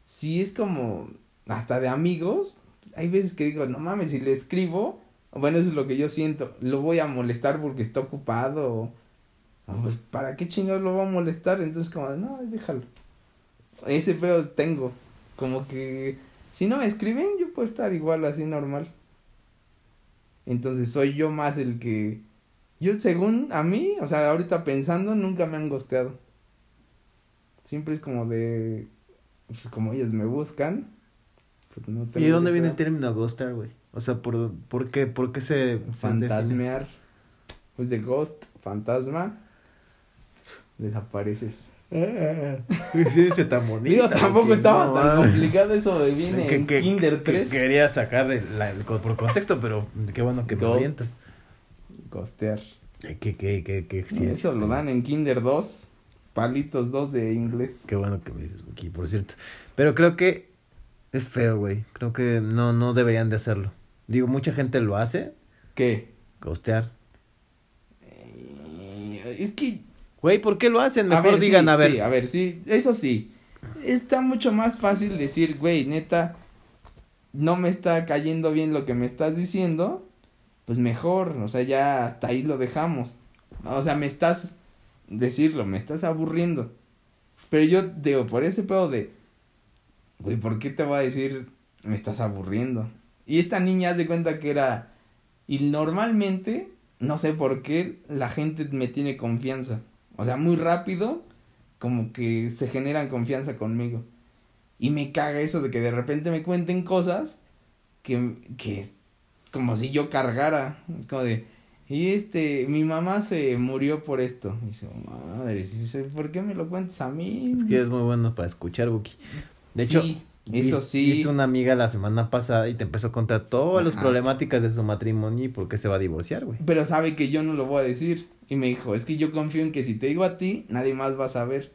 si es como, hasta de amigos, hay veces que digo, no mames, si le escribo, bueno, eso es lo que yo siento, lo voy a molestar porque está ocupado, pues, ¿para qué chingados lo va a molestar? Entonces, como, no, déjalo. Ese feo tengo, como que, si no me escriben, yo puedo estar igual así normal. Entonces, soy yo más el que, yo según a mí, o sea, ahorita pensando, nunca me han gosteado. Siempre es como de, pues como ellas me buscan. pues, no ¿Y de dónde viene el término ghostar, güey? O sea, ¿por, por qué, por qué se... Fantasmear. Pues de ghost, fantasma. Desapareces. Dice tan bonito. Digo, tampoco que estaba no, tan complicado eso de viene Que- en que- Kinder que 3. Quería sacar el, la- el co- por contexto, pero qué bueno que me Ghost. orientas. Ghostear. Que, que, que, que, sí, eso lo dan en Kinder 2. Palitos 2 de inglés. Qué bueno que me dices, aquí, por cierto. Pero creo que es feo, güey. Creo que no, no deberían de hacerlo. Digo, mucha gente lo hace, ¿Qué? ghostear. Eh, Es que Güey, ¿por qué lo hacen? A Mejor ver, digan, sí, a ver. Sí, a ver, sí, eso sí. Está mucho más fácil decir, güey, neta, no me está cayendo bien lo que me estás diciendo. Pues mejor, o sea, ya hasta ahí lo dejamos. O sea, me estás, decirlo, me estás aburriendo. Pero yo digo, por ese pedo de, güey, ¿por qué te voy a decir, me estás aburriendo? Y esta niña hace cuenta que era, y normalmente, no sé por qué, la gente me tiene confianza. O sea, muy rápido, como que se generan confianza conmigo. Y me caga eso de que de repente me cuenten cosas que, que como si yo cargara. Como de, y este, mi mamá se murió por esto. Y dice, madre, ¿por qué me lo cuentas a mí? Es que es muy bueno para escuchar, Buki. De hecho, Sí, eso vis- sí. Viste una amiga la semana pasada y te empezó a contar todas las problemáticas de su matrimonio y por qué se va a divorciar, güey. Pero sabe que yo no lo voy a decir. Y me dijo, es que yo confío en que si te digo a ti, nadie más va a saber.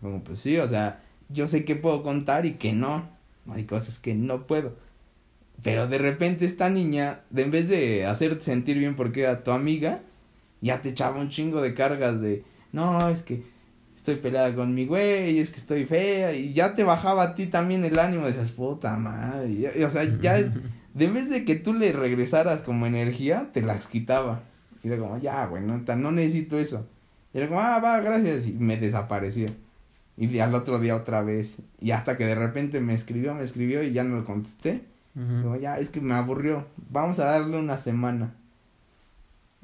Como, pues sí, o sea, yo sé que puedo contar y que no. Hay cosas que no puedo. Pero de repente esta niña, de en vez de hacerte sentir bien porque era tu amiga, Ya te echaba un chingo de cargas de, no, es que estoy peleada con mi güey, es que estoy fea, y ya te bajaba a ti también el ánimo, de esas puta madre, y- o sea, ya, de vez de que tú le regresaras como energía, te las quitaba. Y era como, ya, güey, no, no necesito eso. Y era como, ah, va, gracias, y me desaparecía. Y al otro día otra vez, y hasta que de repente me escribió, me escribió y ya no lo contesté. Ya, es que me aburrió. Vamos a darle una semana.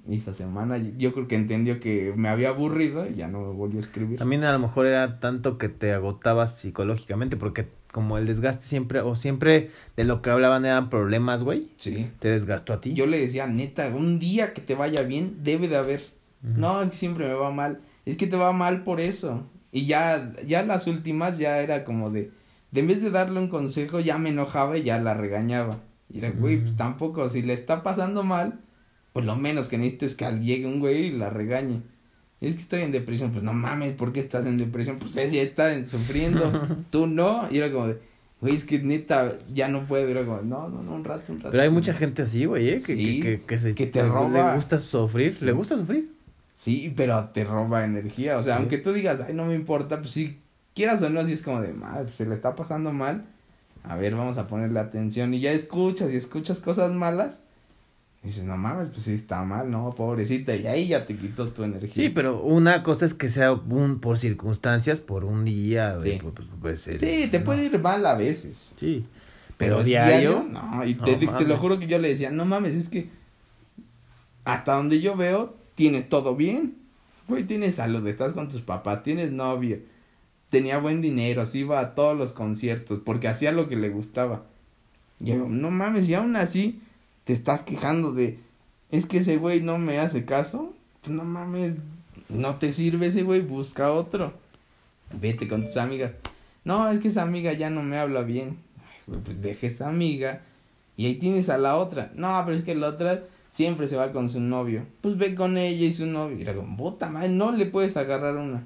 Y esa semana yo creo que entendió que me había aburrido y ya no me volvió a escribir. También a lo mejor era tanto que te agotabas psicológicamente, porque como el desgaste siempre, o siempre de lo que hablaban eran problemas, güey, Sí. te desgastó a ti. Yo le decía, neta, un día que te vaya bien, debe de haber. No, es que siempre me va mal. Es que te va mal por eso. Y ya, ya las últimas ya era como de, de en vez de darle un consejo, ya me enojaba y ya la regañaba. Y era, güey, pues tampoco, si le está pasando mal, pues lo menos que necesito es que llegue un güey y la regañe. Y es que estoy en depresión, pues no mames, ¿por qué estás en depresión? Pues ella está en- sufriendo, tú no. Y era como de, güey, es que neta, ya no puedo. Y era como, no, no, no, un rato, un rato. Pero hay sí". mucha gente así, güey, ¿eh? Que, Sí, que, que, que se, que te roba. Le gusta sufrir, Sí. le gusta sufrir. Sí, pero te roba energía. O sea, Sí. aunque tú digas, ay, no me importa, pues si quieras o no, si es como de, madre, pues se le está pasando mal. A ver, vamos a ponerle atención. Y ya escuchas y escuchas cosas malas. Y dices, no mames, pues sí está mal, no, pobrecita. Y ahí ya te quitó tu energía. Sí, pero una cosa es que sea un por circunstancias, por un día, Sí. pues, pues, eh, Sí, te no. puede ir mal a veces. Sí, pero, diario, No, y No te, te lo juro que yo le decía, no mames, es que hasta donde yo veo, tienes todo bien. Güey, tienes salud, estás con tus papás, tienes novio, tenía buen dinero, se iba a todos los conciertos, porque hacía lo que le gustaba. Y yo, no mames, y aún así te estás quejando de, es que ese güey no me hace caso. Pues no mames, no te sirve ese güey, busca otro. Vete con tus amigas. No, es que esa amiga ya no me habla bien. Ay, güey, pues deja esa amiga. Y ahí tienes a la otra. No, pero es que la otra siempre se va con su novio. Pues ve con ella y su novio. Y era como, puta madre, no le puedes agarrar una.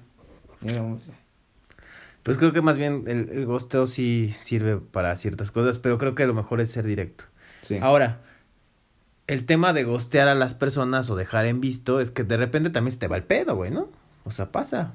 Y era como, pues creo que más bien el, el gosteo sí sirve para ciertas cosas, pero creo que lo mejor es ser directo. sí. Ahora, el tema de gostear a las personas o dejar en visto es que de repente también se te va el pedo, güey, ¿no? O sea, pasa.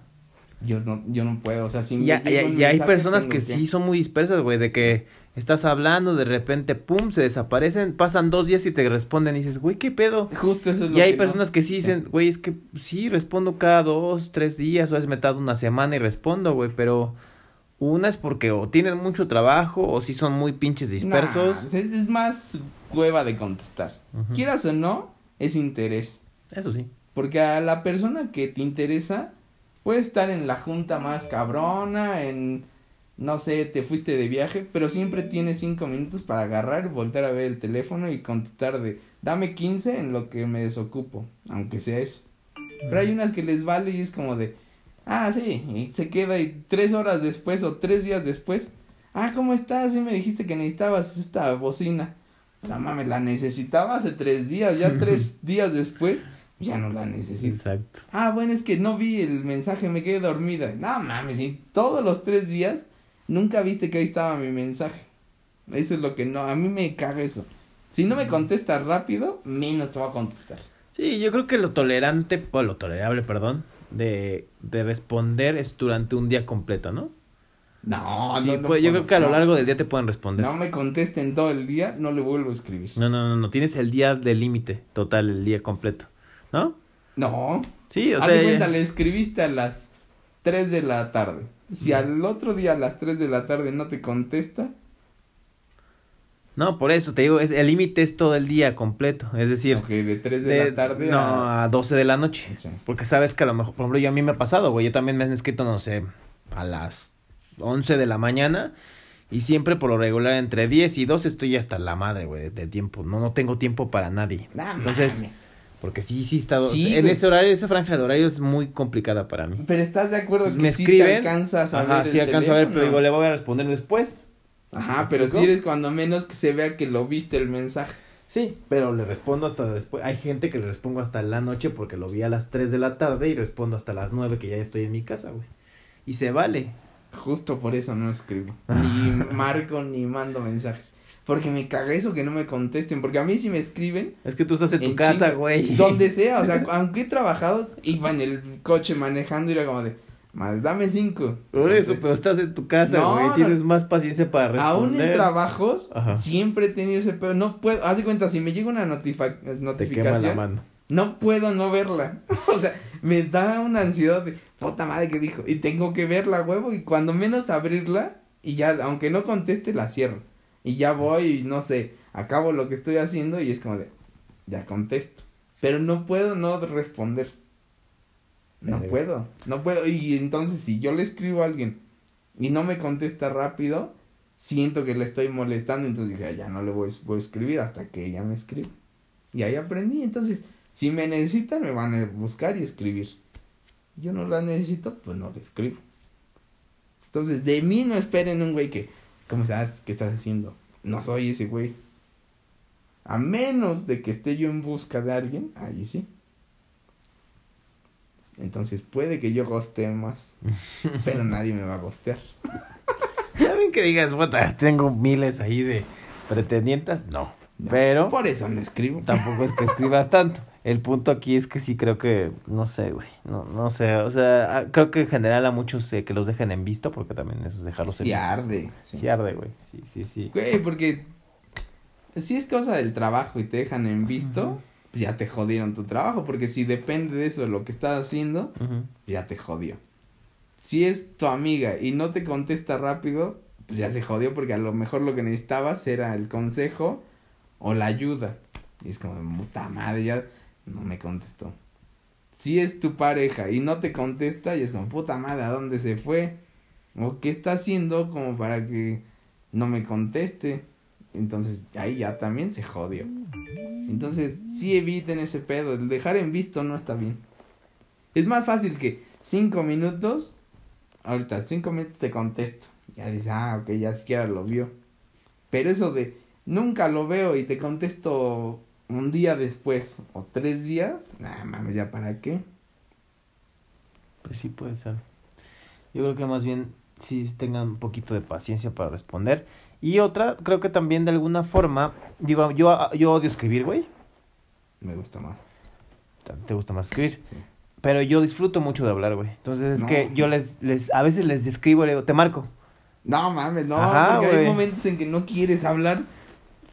Yo no, yo no puedo, o sea, si Ya, hay personas tengo que sí son muy dispersas, güey, de que estás hablando, de repente, pum, se desaparecen, pasan dos días y te responden y dices, güey, ¿qué pedo? Justo eso es lo Y hay que no. personas que sí dicen, güey, es que sí, respondo cada dos, tres días, o es me tardo una semana y respondo, güey, pero una es porque o tienen mucho trabajo o sí son muy pinches dispersos. Nah, es, más hueva de contestar. Quieras o no, es interés. Eso sí. Porque a la persona que te interesa puede estar en la junta más cabrona, en no sé, te fuiste de viaje, pero siempre tienes cinco minutos para agarrar, volver a ver el teléfono y contestar de dame 15 en lo que me desocupo, aunque sea eso. Pero hay unas que les vale y es como de, ah, sí, y se queda y tres horas después o tres días después, ah, ¿cómo estás? Sí me dijiste que necesitabas esta bocina. No mames, la necesitaba hace tres días, ya tres días después, ya no la necesito. Exacto. Ah, bueno, es que no vi el mensaje, me quedé dormida. No mames, y todos los tres días nunca viste que ahí estaba mi mensaje. Eso es lo que no, a mí me caga eso. Si no me contestas rápido, menos te va a contestar. Sí, yo creo que lo tolerante, o lo tolerable, perdón, de, de responder es durante un día completo, ¿no? No, Sí, no, no pues, yo creo que a lo largo del día te pueden responder. No me contesten todo el día, no le vuelvo a escribir. No, no, no, no, tienes el día de límite total, el día completo, ¿no? No. Sí, o Haz sea, cuenta, le escribiste a las 3 de la tarde. Si al otro día a las 3 de la tarde no te contesta, no, por eso te digo, es, el límite es todo el día completo, es decir, ok, de 3 de, de- la tarde no, a... a 12 de la noche, Sí. porque sabes que a lo mejor, por ejemplo, yo a mí me ha pasado, güey, yo también me han escrito, no sé, a las 11 de la mañana y siempre por lo regular entre 10 y 12 estoy hasta la madre, güey, de tiempo, no, no tengo tiempo para nadie, entonces, mames. Porque sí, sí, he estado, Sí, en ese horario, esa franja de horario es muy complicada para mí. Pero estás de acuerdo Pues que me sí escriben, te alcanzas a Ajá, ver el sí alcanzo a ver, pero digo, le voy a responder después. Ajá, pero ¿Me si eres cuando menos que se vea que lo viste el mensaje. Sí, pero le respondo hasta después. Hay gente que le respondo hasta la noche porque lo vi a las 3 de la tarde y respondo hasta las 9 que ya estoy en mi casa, güey. Y se vale. Justo por eso no escribo. Ni marco ni mando mensajes. Porque me caga eso que no me contesten. Porque a mí si me escriben. Es que tú estás en tu en casa, güey. Donde sea, o sea, aunque he trabajado, iba en el coche manejando y era como de, más dame cinco. Por eso, Entonces, pero estás en tu casa, güey. no. Tienes más paciencia para responder. Aún en trabajos, Ajá. siempre he tenido ese pedo. No puedo, haz de cuenta, si me llega una notifa- Te quema la notificación, mano. no puedo no verla. o sea, me da una ansiedad de, puta madre que dijo. Y tengo que verla, huevo, y cuando menos abrirla, y ya, aunque no conteste, la cierro. Y ya voy y no sé, acabo lo que estoy haciendo y es como de, ya contesto. Pero no puedo no responder. No puedo, no puedo. Y entonces si yo le escribo a alguien y no me contesta rápido, siento que le estoy molestando. Entonces dije, "Ah, ya no le voy, voy a escribir hasta que ella me escriba. Y ahí aprendí. Entonces, si me necesitan, me van a buscar y escribir. Yo no la necesito, pues no le escribo. Entonces, de mí no esperen un güey que, ¿cómo estás? ¿Qué estás haciendo? No soy ese güey. A menos de que esté yo en busca de alguien, ahí sí. Entonces puede que yo goste más, pero nadie me va a gostear. Está bien que digas, puta, tengo miles ahí de pretendientes. No. Pero Por eso no escribo. tampoco es que escribas tanto. El punto aquí es que sí creo que, no sé, güey. No, no sé. O sea, ah, creo que en general a muchos eh, que los dejen en visto, porque también eso es dejarlos en Sí visto. arde. sí. Sí arde, güey. Sí, sí, sí. Güey, porque si es cosa del trabajo y te dejan en visto, pues ya te jodieron tu trabajo, porque si depende de eso de lo que estás haciendo, ya te jodió. Si es tu amiga y no te contesta rápido, pues ya se jodió porque a lo mejor lo que necesitabas era el consejo o la ayuda. Y es como, puta madre, ya no me contestó. Si es tu pareja y no te contesta, y es como, puta madre, ¿a dónde se fue? ¿O qué está haciendo como para que no me conteste? Entonces ahí ya también se jodió. Entonces sí eviten ese pedo. El dejar en visto no está bien. Es más fácil que cinco minutos. Ahorita, cinco minutos te contesto. Ya dices, ah, ok, ya siquiera lo vio. Pero eso de nunca lo veo y te contesto un día después o tres días, nah, mames, ya para qué. Pues sí puede ser. Yo creo que más bien sí tengan un poquito de paciencia para responder. Y otra, creo que también de alguna forma, digo, yo, yo odio escribir, güey. Me gusta más. Te gusta más escribir. Sí. Pero yo disfruto mucho de hablar, güey. Entonces es No. que yo les, les, a veces les escribo y le digo, te marco. No mames, no, Ajá, porque hay momentos en que no quieres hablar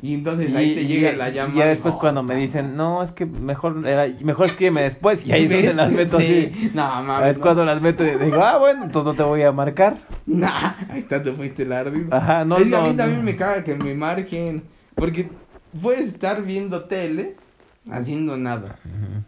y entonces Y- ahí te y- llega la y llamada. ya y, después no, cuando me dicen, no, es que mejor, eh, mejor escríbeme después. Y ahí es donde las meto Sí. así. No, mames. Es no. cuando las meto y digo, ah, bueno, entonces no te voy a marcar. Nah, ahí está, te fuiste el ardido. Ajá, no, es que a no, mí también no. me caga que me marquen. Porque puedes estar viendo tele haciendo nada. Ujú.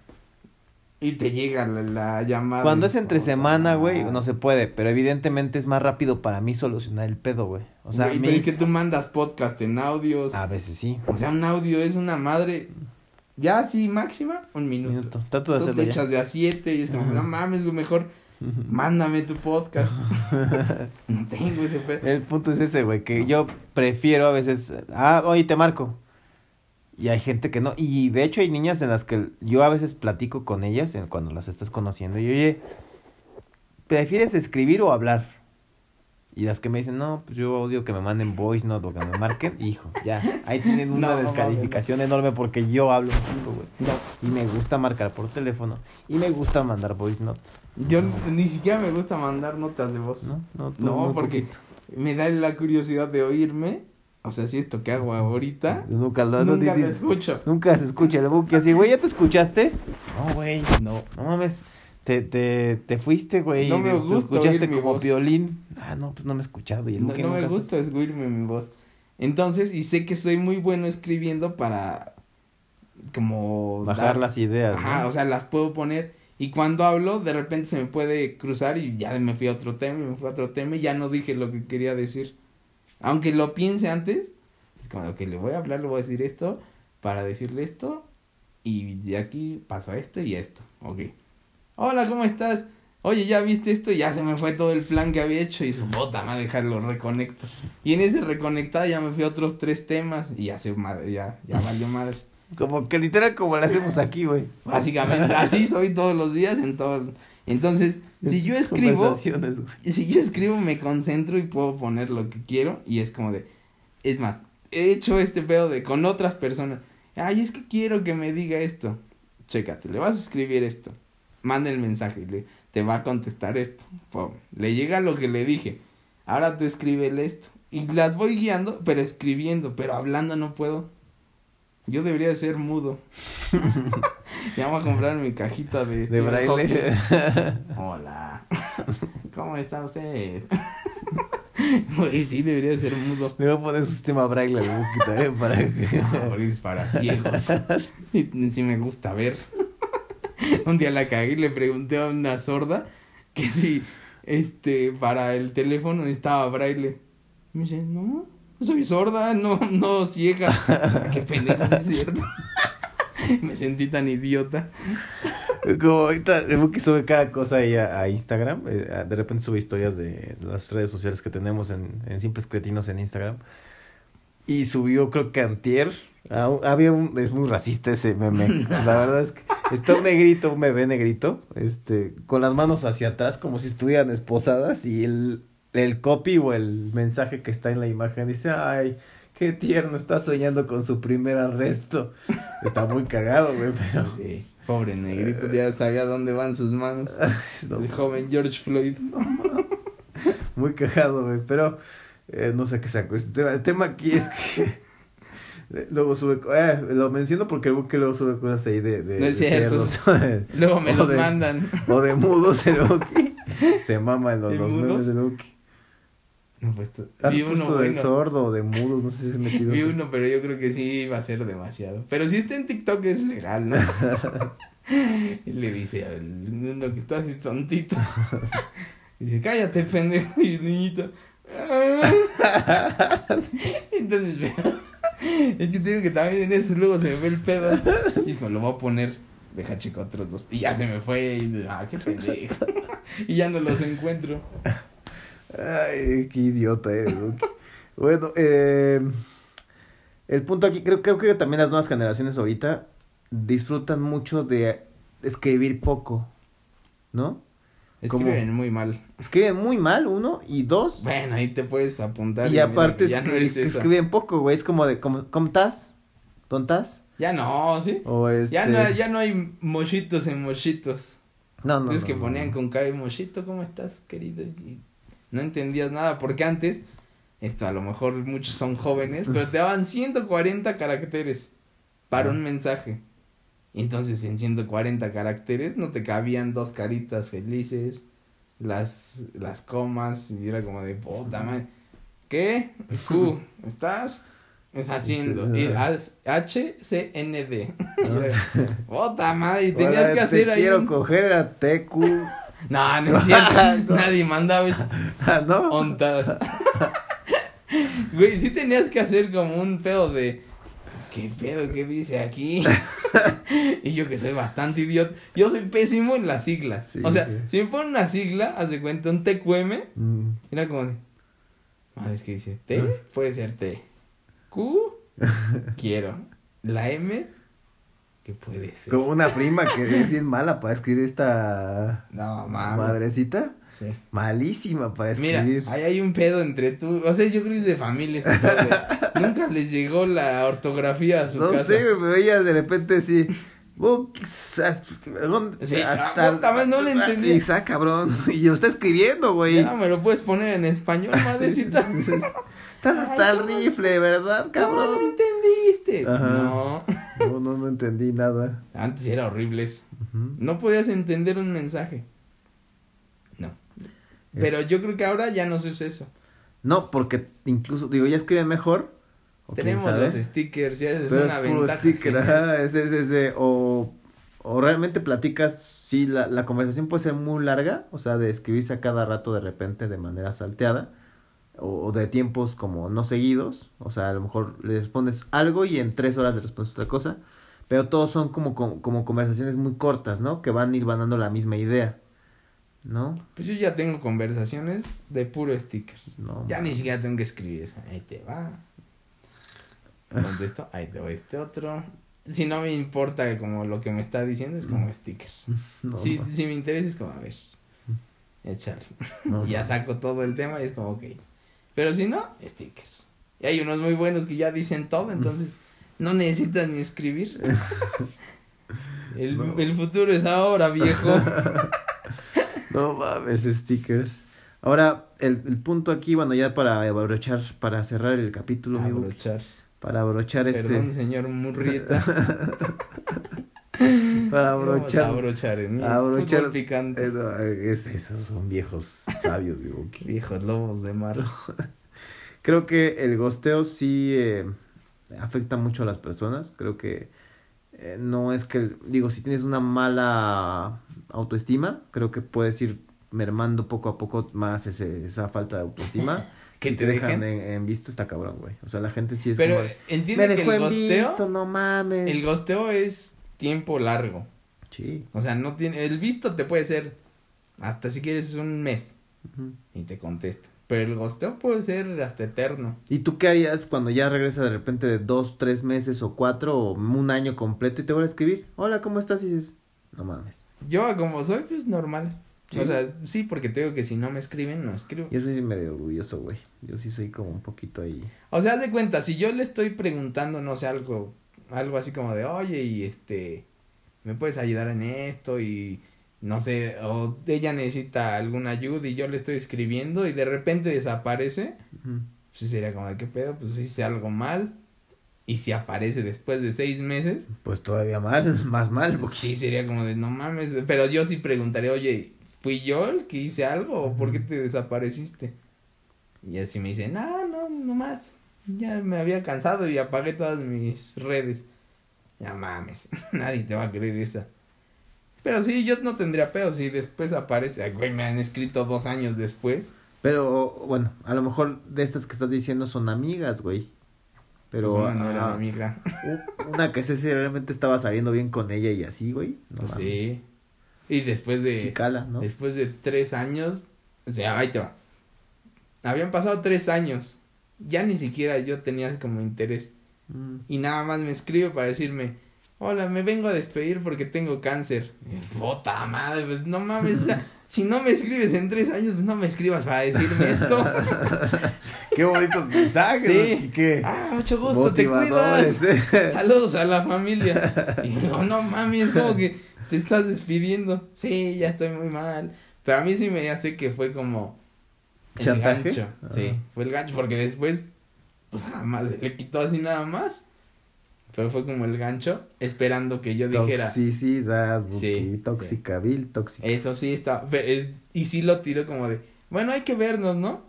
Y te llega la, la llamada. Cuando es entre semana, güey, no se puede. Pero evidentemente es más rápido para mí solucionar el pedo, güey. O sea, Güey, mí- pero es que tú mandas podcast en audios. a veces sí. O sea, un audio es una madre. Ya así máxima, un minuto. Minuto. Trato de Tú hacerlo te ya. echas de a siete y es como, no mames, güey, mejor mándame tu podcast. no tengo ese pedo. El punto es ese, güey, que yo prefiero a veces, ah, oye, te marco. Y hay gente que no. Y de hecho hay niñas en las que yo a veces platico con ellas en- cuando las estás conociendo. Y oye, ¿prefieres escribir o hablar? Y las que me dicen, no, pues yo odio que me manden voice note o que me marquen. Hijo, ya, ahí tienen una No, no descalificación enorme porque yo hablo un chingo, güey. Y me gusta marcar por teléfono. Y me gusta mandar voice note. Yo ni siquiera me gusta mandar notas de voz. ¿No? No, tú No, porque poquito. me da la curiosidad de oírme. O sea, si esto que hago ahorita, Nunca lo, no, nunca lo di- escucho. Nunca se escucha el buque así, güey, ¿ya te escuchaste? No, güey, no, no mames, te, te, te fuiste, güey, No me gusta escuchaste oír mi como voz. piolín. Ah, no, pues no me he escuchado. Y el No, buque no me nunca gusta oírme mi voz. Entonces, y sé que soy muy bueno escribiendo para como Bajar dar- las ideas, Ajá, ¿no? o sea, las puedo poner y cuando hablo de repente se me puede cruzar y ya me fui a otro tema y me fui a otro tema y ya no dije lo que quería decir. Aunque lo piense antes, es como que le voy a hablar, le voy a decir esto para decirle esto y de aquí paso a esto y esto. Ok. Hola, ¿cómo estás? Oye, ¿ya viste esto? Y ya se me fue todo el plan que había hecho y su puta madre, dejarlo reconecto. Y en ese reconectar ya me fui a otros tres temas y ya se madre, ya, ya valió madre. Como que literal como lo hacemos aquí, güey. Básicamente, así soy todos los días en todo. Entonces, si yo escribo, si yo escribo me concentro y puedo poner lo que quiero y es como de, es más, he hecho este pedo de con otras personas. Ay, es que quiero que me diga esto. Chécate, le vas a escribir esto. Manda el mensaje, le, te va a contestar esto. Pum. Le llega lo que le dije. Ahora tú escríbele esto. Y las voy guiando, pero escribiendo, pero hablando no puedo. Yo debería de ser mudo. ya voy a comprar mi cajita de... De braille. Hola. ¿Cómo está usted? Sí, debería de ser mudo. Le voy a poner su sistema braille al Buki también para que... No, para ciegos. Y sí me gusta ver. Un día la cagué y le pregunté a una sorda que si este para el teléfono necesitaba braille. Me dice, no, soy sorda, no, no ciega. Qué pendejo, es cierto. Me sentí tan idiota. Como ahorita Buki sube cada cosa ahí a, a Instagram. eh, de repente sube historias de las redes sociales que tenemos en, en Simples Cretinos en Instagram. Y subió, creo que antier. un- había un... Es muy racista ese meme. La verdad es que está un negrito, un bebé negrito, este, con las manos hacia atrás como si estuvieran esposadas y el, el copy o el mensaje que está en la imagen dice, ay, qué tierno, está soñando con su primer arresto. Está muy cagado, güey, pero... Sí, pobre negrito, ya sabía dónde van sus manos. no, El joven George Floyd. muy cagado, güey, pero eh, no sé qué saco este tema. El tema aquí es que eh, luego sube, eh, lo menciono porque luego sube cosas ahí de, de, No es de cierto. cerdos, Luego me los de- mandan. o de mudos el Buki. Se mama en los, ¿De los memes del. No, pues, vi uno de sordo o de mudos, no sé si se me metido. Vi uno, pero yo creo que sí iba a ser demasiado. Pero si está en TikTok es legal, ¿no? y le dice al uno que está así tontito. Dice, cállate, pendejo. Y niñito. Entonces, pero, es que te digo que también en eso luego se me ve el pedo. Y es como, lo voy a poner. Deja chico otros dos. Y ya se me fue. Y, ah, qué pendejo. y ya no los encuentro. Ay, qué idiota eres. Bueno, eh, el punto aquí, creo, creo que también las nuevas generaciones ahorita disfrutan mucho de escribir poco, ¿no? ¿Cómo? Escriben muy mal. Escriben muy mal, uno, y dos, Bueno, ahí te puedes apuntar. y mira aparte que ya no eres escriben poco, güey, es como de, ¿cómo, cómo estás? ¿Tontas? Ya no, ¿sí? O este... Ya, no, ya no hay mochitos en mochitos. No, no, es no, que no, ponían no. con cara de mochito, ¿cómo estás, querido? Y no entendías nada, porque antes, esto a lo mejor muchos son jóvenes, pero te daban 140 caracteres para un mensaje. Entonces en 140 caracteres no te cabían dos caritas felices, las, las comas, y era como de puta madre. ¿Qué? Q, ¿estás? Es haciendo. Sí, Y no. haz- H, C, N, D. No, Puta madre, Ahora tenías que te hacer ahí. quiero un- coger a TQ. No, no es cierto. No. Nadie mandaba eso. Ah, ¿no? Ontas. Güey, sí tenías que hacer como un pedo de. ¿Qué pedo? ¿Qué dice aquí? y yo que soy bastante idiota. Yo soy pésimo en las siglas. Sí, o sea, sí. si me ponen una sigla, haz de cuenta, un TQM, Mm, era como de. Madre, es que dice T, Ah. puede ser T. Q, quiero. La M, ¿qué puede ser? Como una prima que es bien mala para escribir esta No, madrecita. Sí. Malísima para Mira, escribir. ahí hay un pedo entre tú. O sea, yo creo que es de familia. ese pedo de- Nunca les llegó la ortografía a su no casa. sé, güey, pero ella de repente sí. Books, ah, ¿dónde- Sí, ah, puta madre, no le entendí. Y sa, cabrón. Y lo está escribiendo, güey. Ya me lo puedes poner en español, madrecita. Estás hasta el rifle, ¿verdad, ¿Cómo no cabrón? entendiste? Ajá. No. No, no, no entendí nada. Antes era horrible eso. No podías entender un mensaje. No. Pero yo creo que ahora ya no se usa eso. No, porque incluso, digo, ya escribe mejor. o Tenemos los stickers, ya es Pero una es puro ventaja. sticker, genial. ajá, es, es, es de- o, o realmente platicas, sí, la, la conversación puede ser muy larga, o sea, de escribirse a cada rato de repente de manera salteada, o, de tiempos como no seguidos, o sea, a lo mejor le respondes algo y en tres horas le respondes otra cosa, pero todos son como, como, como conversaciones muy cortas, ¿no? Que van a ir dando la misma idea, ¿no? Pues yo ya tengo conversaciones de puro sticker. no Ya ni siquiera tengo que escribir eso. Ahí te va. Contesto, ahí te va este otro. Si no me importa como lo que me está diciendo, es como sticker. no, si, si me interesa, es como, a ver, echarle. no, y ya saco todo el tema y es como, ok. Pero si no, sticker. Y hay unos muy buenos que ya dicen todo, entonces no necesitan ni escribir. El, No. el futuro es ahora, viejo. No mames, stickers. Ahora, el, el punto aquí, bueno, ya para abrochar, para cerrar el capítulo, Abrochar. para abrochar este, Perdón, señor Murrieta. para Vamos a abrochar, abrochar, ¿eh? abrochar, Fútbol picante. eh, es- esos son viejos sabios, Buki. Viejos lobos de mar. Creo que el gosteo sí eh, afecta mucho a las personas. Creo que eh, no es que, digo, si tienes una mala autoestima, creo que puedes ir mermando poco a poco más ese, esa falta de autoestima. Que si te te dejan en, en visto, está cabrón, güey. O sea, la gente sí es Pero como... de, entiende Me que el en gosteo, visto, no mames. el gosteo es tiempo largo. Sí. O sea, no tiene, el visto te puede ser hasta si quieres un mes y te contesta. Pero el gosteo puede ser hasta eterno. ¿Y tú qué harías cuando ya regresa de repente de dos, tres meses o cuatro o un año completo y te vuelve a escribir? Hola, ¿cómo estás? Y dices, no mames. Yo como soy, pues normal. ¿Sí? O sea, sí, porque te digo que si no me escriben, no escribo. Yo soy medio orgulloso, güey. Yo sí soy como un poquito ahí. O sea, haz de cuenta, si yo le estoy preguntando, no sé, algo, algo así como de, oye, y este, ¿me puedes ayudar en esto? Y no sé, o ella necesita alguna ayuda y yo le estoy escribiendo y de repente desaparece, Ujú. pues sería como de, ¿qué pedo? Pues hice algo mal. Y si aparece después de seis meses, Pues todavía mal, más mal. Porque... sí sería como de, no mames, pero yo sí preguntaría, oye, ¿fui yo el que hice algo o por qué te desapareciste? Y así me dice, no, no, no más. Ya me había cansado y apagué todas mis redes. Ya mames, nadie te va a creer esa. Pero sí, yo no tendría pedo si después aparece. Ay, güey, me han escrito dos años después. Pero bueno, a lo mejor de estas que estás diciendo son amigas, güey. Pero Pues una no era ah, mi amiga. una que sé si realmente estaba saliendo bien con ella y así, güey. No Pues mames. sí. Y después de. Sí cala, ¿no? Después de tres años, o sea, ahí te va. Habían pasado tres años. Ya ni siquiera yo tenía como interés. Mm. Y nada más me escribe para decirme, hola, me vengo a despedir porque tengo cáncer. Puta madre, pues no mames, o sea, si no me escribes en tres años, pues no me escribas para decirme esto. Qué bonitos mensajes, Sí. Qué ah, mucho gusto, te cuidas. ¿eh? Saludos a la familia. Y yo, no mames, como que te estás despidiendo. Sí, ya estoy muy mal. Pero a mí sí me hace que fue como el ¿Chantaje? gancho. Sí, Ajá. fue el gancho porque después pues jamás se le quitó así nada más. Pero fue como el gancho esperando que yo dijera, Toxicidad, Buki, Sí, tóxica, vil, tóxica. eso sí está, y sí lo tiró como de, bueno, hay que vernos, ¿no?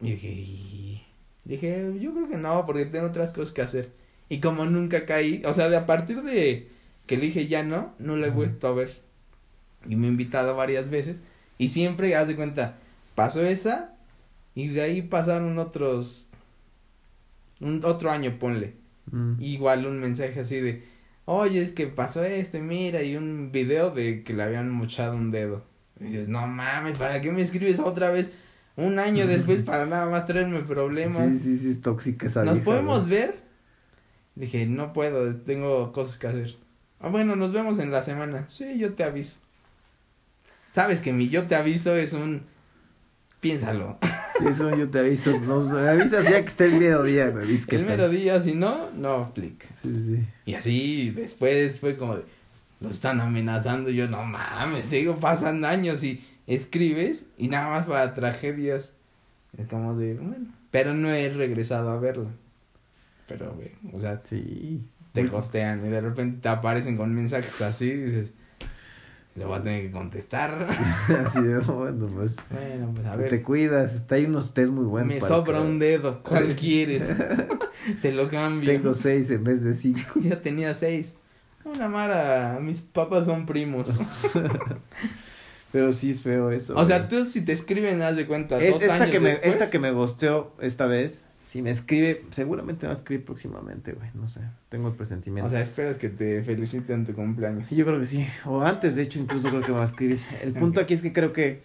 Y dije, "Y-". dije, yo creo que no, porque tengo otras cosas que hacer. Y como nunca caí, o sea, de a partir de que le dije ya no, no le he vuelto a ver. Y me he invitado varias veces. Y siempre, haz de cuenta, pasó esa y de ahí pasaron otros, un otro año, ponle. Mm. Igual un mensaje así de, oye, es que pasó esto, mira, y un video de que le habían mochado un dedo. Y dices, no mames, ¿para qué me escribes otra vez un año después para nada más traerme problemas? Sí, sí, sí, es tóxica esa ¿Nos vieja, podemos ver? Dije, no puedo, tengo cosas que hacer. Ah, bueno, nos vemos en la semana. Sí, yo te aviso. Sabes que mi yo te aviso es un... Piénsalo. Sí, eso yo te aviso. Nos me avisas ya que esté el mero día, me qué El tal. mero día, si no, no aplica. Sí, sí. Y así después fue como de, lo están amenazando. y Yo no mames, digo, pasan años y escribes y nada más para tragedias. Es como de, bueno, pero no he regresado a verla. Pero, güey, o sea, Sí. te costean y de repente te aparecen con mensajes así y dices, le voy a tener que contestar. Así de, bueno, pues. bueno, pues a Te ver, cuidas, está ahí unos test muy buenos. me sobra un dedo, ¿cuál quieres? te lo cambio. Tengo seis en vez de cinco. Ya tenía seis. Una mara, mis papás son primos. Pero sí es feo eso. O sea, tú si te escriben, haz de cuenta, Es- dos esta, años que me, después. esta que me gosteó esta vez, si me escribe, seguramente me va a escribir próximamente, güey. No sé, tengo el presentimiento. O sea, esperas que te feliciten tu cumpleaños. Yo creo que sí. O antes, de hecho, incluso creo que me va a escribir. El punto aquí es que creo que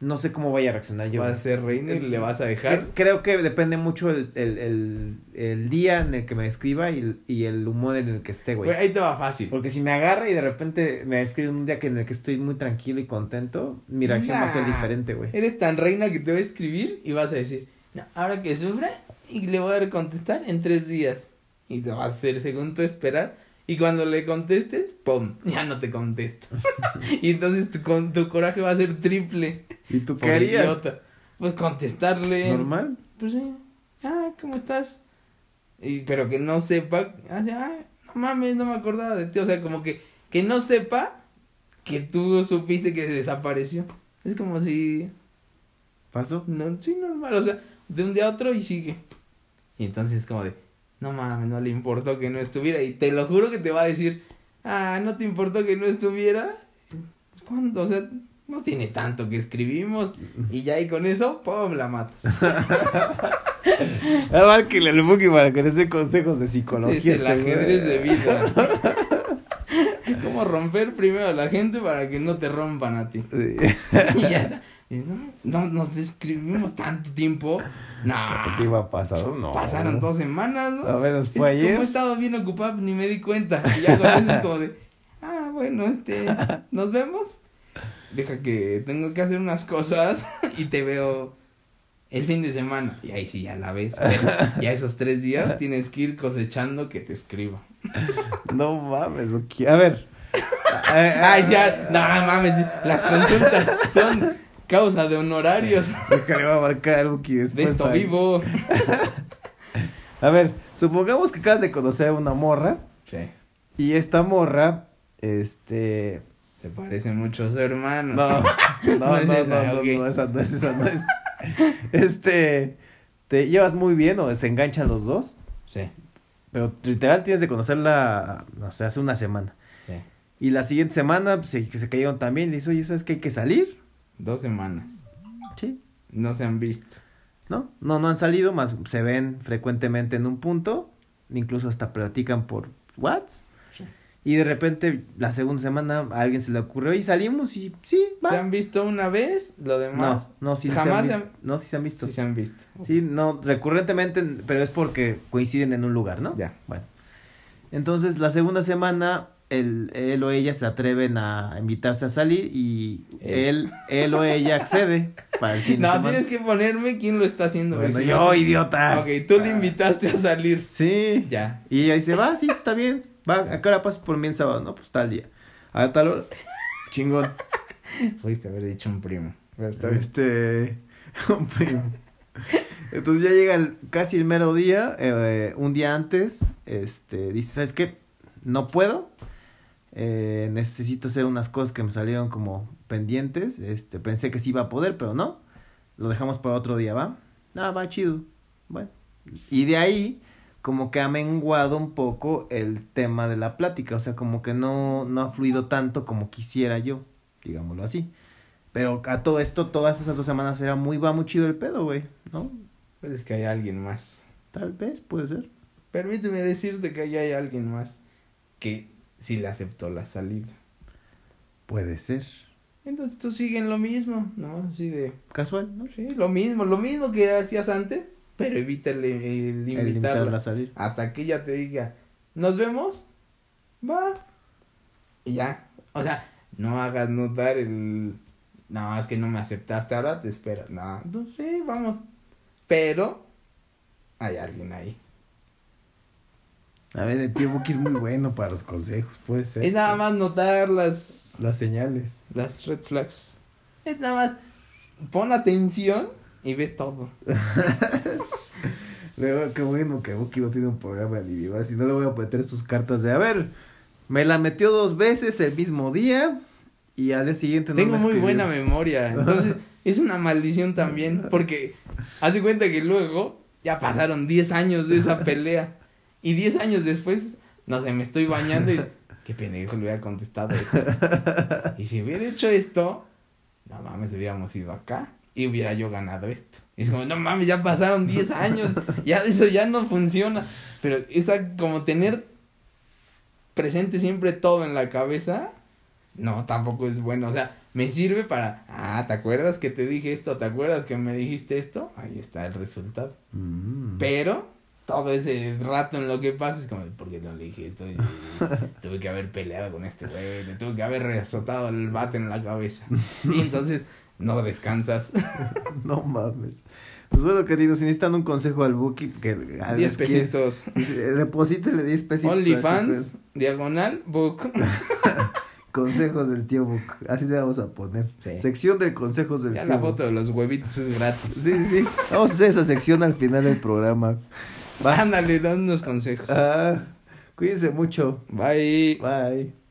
no sé cómo vaya a reaccionar yo. Vas a ser reina y le vas a dejar. Cre- Creo que depende mucho el, el, el, el día en el que me escriba y el, y el humor en el que esté, güey. Ahí te va fácil. Porque si me agarra y de repente me escribe un día que en el que estoy muy tranquilo y contento, mi reacción va a ser diferente, güey. Eres tan reina que te va a escribir y vas a decir, no, ahora que sufra, y le voy a dar contestar en tres días. Y te va a hacer según tú esperar. Y cuando le contestes, ¡pum! Ya no te contesto. y entonces tu, con, tu coraje va a ser triple. ¿Y tú qué harías? idiota. Pues contestarle. ¿Normal? Pues sí. Ah, ¿cómo estás? Y, pero que no sepa. Así, ah, no mames, no me acordaba de ti. O sea, como que, que no sepa que tú supiste que se desapareció. Es como si. ¿Pasó? No, sí, normal. O sea, de un día a otro y sigue. Y entonces es como de. No mames, no le importó que no estuviera. Y te lo juro que te va a decir. Ah, ¿no te importó que no estuviera? ¿Cuándo? O sea, no tiene tanto que escribimos. Y ya y con eso, ¡pum! la matas. A márquele al Buki para que les dé consejos de psicología. Es el este ajedrez de vida. ¿Cómo romper primero a la gente para que no te rompan a ti? Sí. Y ya. Y no, no nos escribimos tanto tiempo. No. ¿Cuánto tiempo ha pasado? No. Pasaron dos semanas, ¿no? Apenas Es fue ayer. Como he estado bien ocupado, ni me di cuenta. Y ya es como de, ah, bueno, este, ¿nos vemos? Deja que tengo que hacer unas cosas y te veo el fin de semana. Y ahí sí ya la ves. Pero ya esos tres días tienes que ir cosechando que te escriba. No mames. A ver. Ay, ya, no mames, las consultas son causa de honorarios. Déjale, va a marcar al Buki De después. esto para- vivo. A ver, supongamos que acabas de conocer a una morra. Sí, Y esta morra, este. se parece mucho a su hermano. No, no, No no, es no, esa, no, ok. no, esa no es, esa no es. Este. Te llevas muy bien o se enganchan los dos. Sí, Pero literal tienes de conocerla, no sé, hace una semana. sí. Y la siguiente semana, pues, se, que se cayeron también. Y dices, oye, ¿sabes que hay que salir? Dos semanas. Sí. No se han visto. ¿No? No, no han salido, más se ven frecuentemente en un punto. Incluso hasta platican por WhatsApp. Sí. Y de repente, la segunda semana, a alguien se le ocurrió y salimos y sí, va. ¿Se han visto una vez? Lo demás. No, no, sí Jamás se se han han- visto. No, sí se han visto. Sí se han visto. Sí, no, recurrentemente, pero es porque coinciden en un lugar, ¿no? Ya. Bueno. Entonces, la segunda semana, el, él o ella se atreven a invitarse a salir y Él. él, él o ella accede para el fin de No, tienes que ponerme quién lo está haciendo. Bueno, si yo, no- idiota. Ok, tú le invitaste a salir. Sí. Ya. Y ella dice, va, sí, está bien. Va, ¿a qué hora pasas por mí el sábado? No, pues tal día. A tal hora. Chingón. Pudiste haber dicho un primo. Pero está bien. Este. un primo. Entonces ya llega el- casi el mero día, eh, un día antes, este, dice, ¿sabes qué? No puedo, eh, necesito hacer unas cosas que me salieron como pendientes, este, pensé que sí iba a poder, pero no, lo dejamos para otro día, ¿va? Ah, va, chido, bueno. Y de ahí, como que ha menguado un poco el tema de la plática, o sea, como que no, no ha fluido tanto como quisiera yo, digámoslo así. Pero a todo esto, todas esas dos semanas era muy, va muy chido el pedo, güey, ¿no? Pues es que hay alguien más. Tal vez, puede ser. Permíteme decirte que ahí hay alguien más que sí le aceptó la salida. Puede ser. Entonces tú sigue en lo mismo, ¿no? Así de, Casual, ¿no? sí, lo mismo, lo mismo que hacías antes, pero evita el, el El invitarla. invitarla a salir. Hasta que ella te diga, ¿nos vemos? Va. Y ya. O sea, no hagas notar el... No, es que no me aceptaste, ahora te esperas. No, no sé, vamos. Pero hay alguien ahí. A ver, el tío Buki es muy bueno para los consejos, puede ser. Es nada más notar las, Las señales. las red flags. Es nada más pon atención y ves todo. Luego, qué bueno que Buki no tiene un programa individual, si no le voy a meter sus cartas de, a ver, me la metió dos veces el mismo día y al día siguiente no Tengo me muy buena memoria. Entonces, es una maldición también. Porque hace cuenta que luego ya pasaron 10 años de esa pelea. Y 10 años después, no sé, me estoy bañando y qué pendejo le hubiera contestado esto. Y si hubiera hecho esto, no mames, hubiéramos ido acá y hubiera yo ganado esto. Y es como, no mames, ya pasaron 10 años, ya eso ya no funciona. Pero esa como tener presente siempre todo en la cabeza, no, tampoco es bueno. O sea, me sirve para, ah, ¿te acuerdas que te dije esto? ¿Te acuerdas que me dijiste esto? Ahí está el resultado. Mm. Pero todo ese rato en lo que pasa es como, ¿por qué no le dije esto? Tuve que haber peleado con este güey, le tuve que haber azotado el bate en la cabeza. Y entonces no descansas. no mames. Pues bueno, queridos, si necesitan un consejo al Buki, que... 10 pesitos. Reposítele 10 pesitos. OnlyFans, diagonal, book. Consejos del tío Book. Así le vamos a poner. Sí. Sección de consejos del Ya tío la Book. foto de los huevitos es gratis. Sí, sí. Vamos a hacer esa sección al final del programa. Ándale, dan unos consejos. Ah, cuídense mucho. Bye. Bye.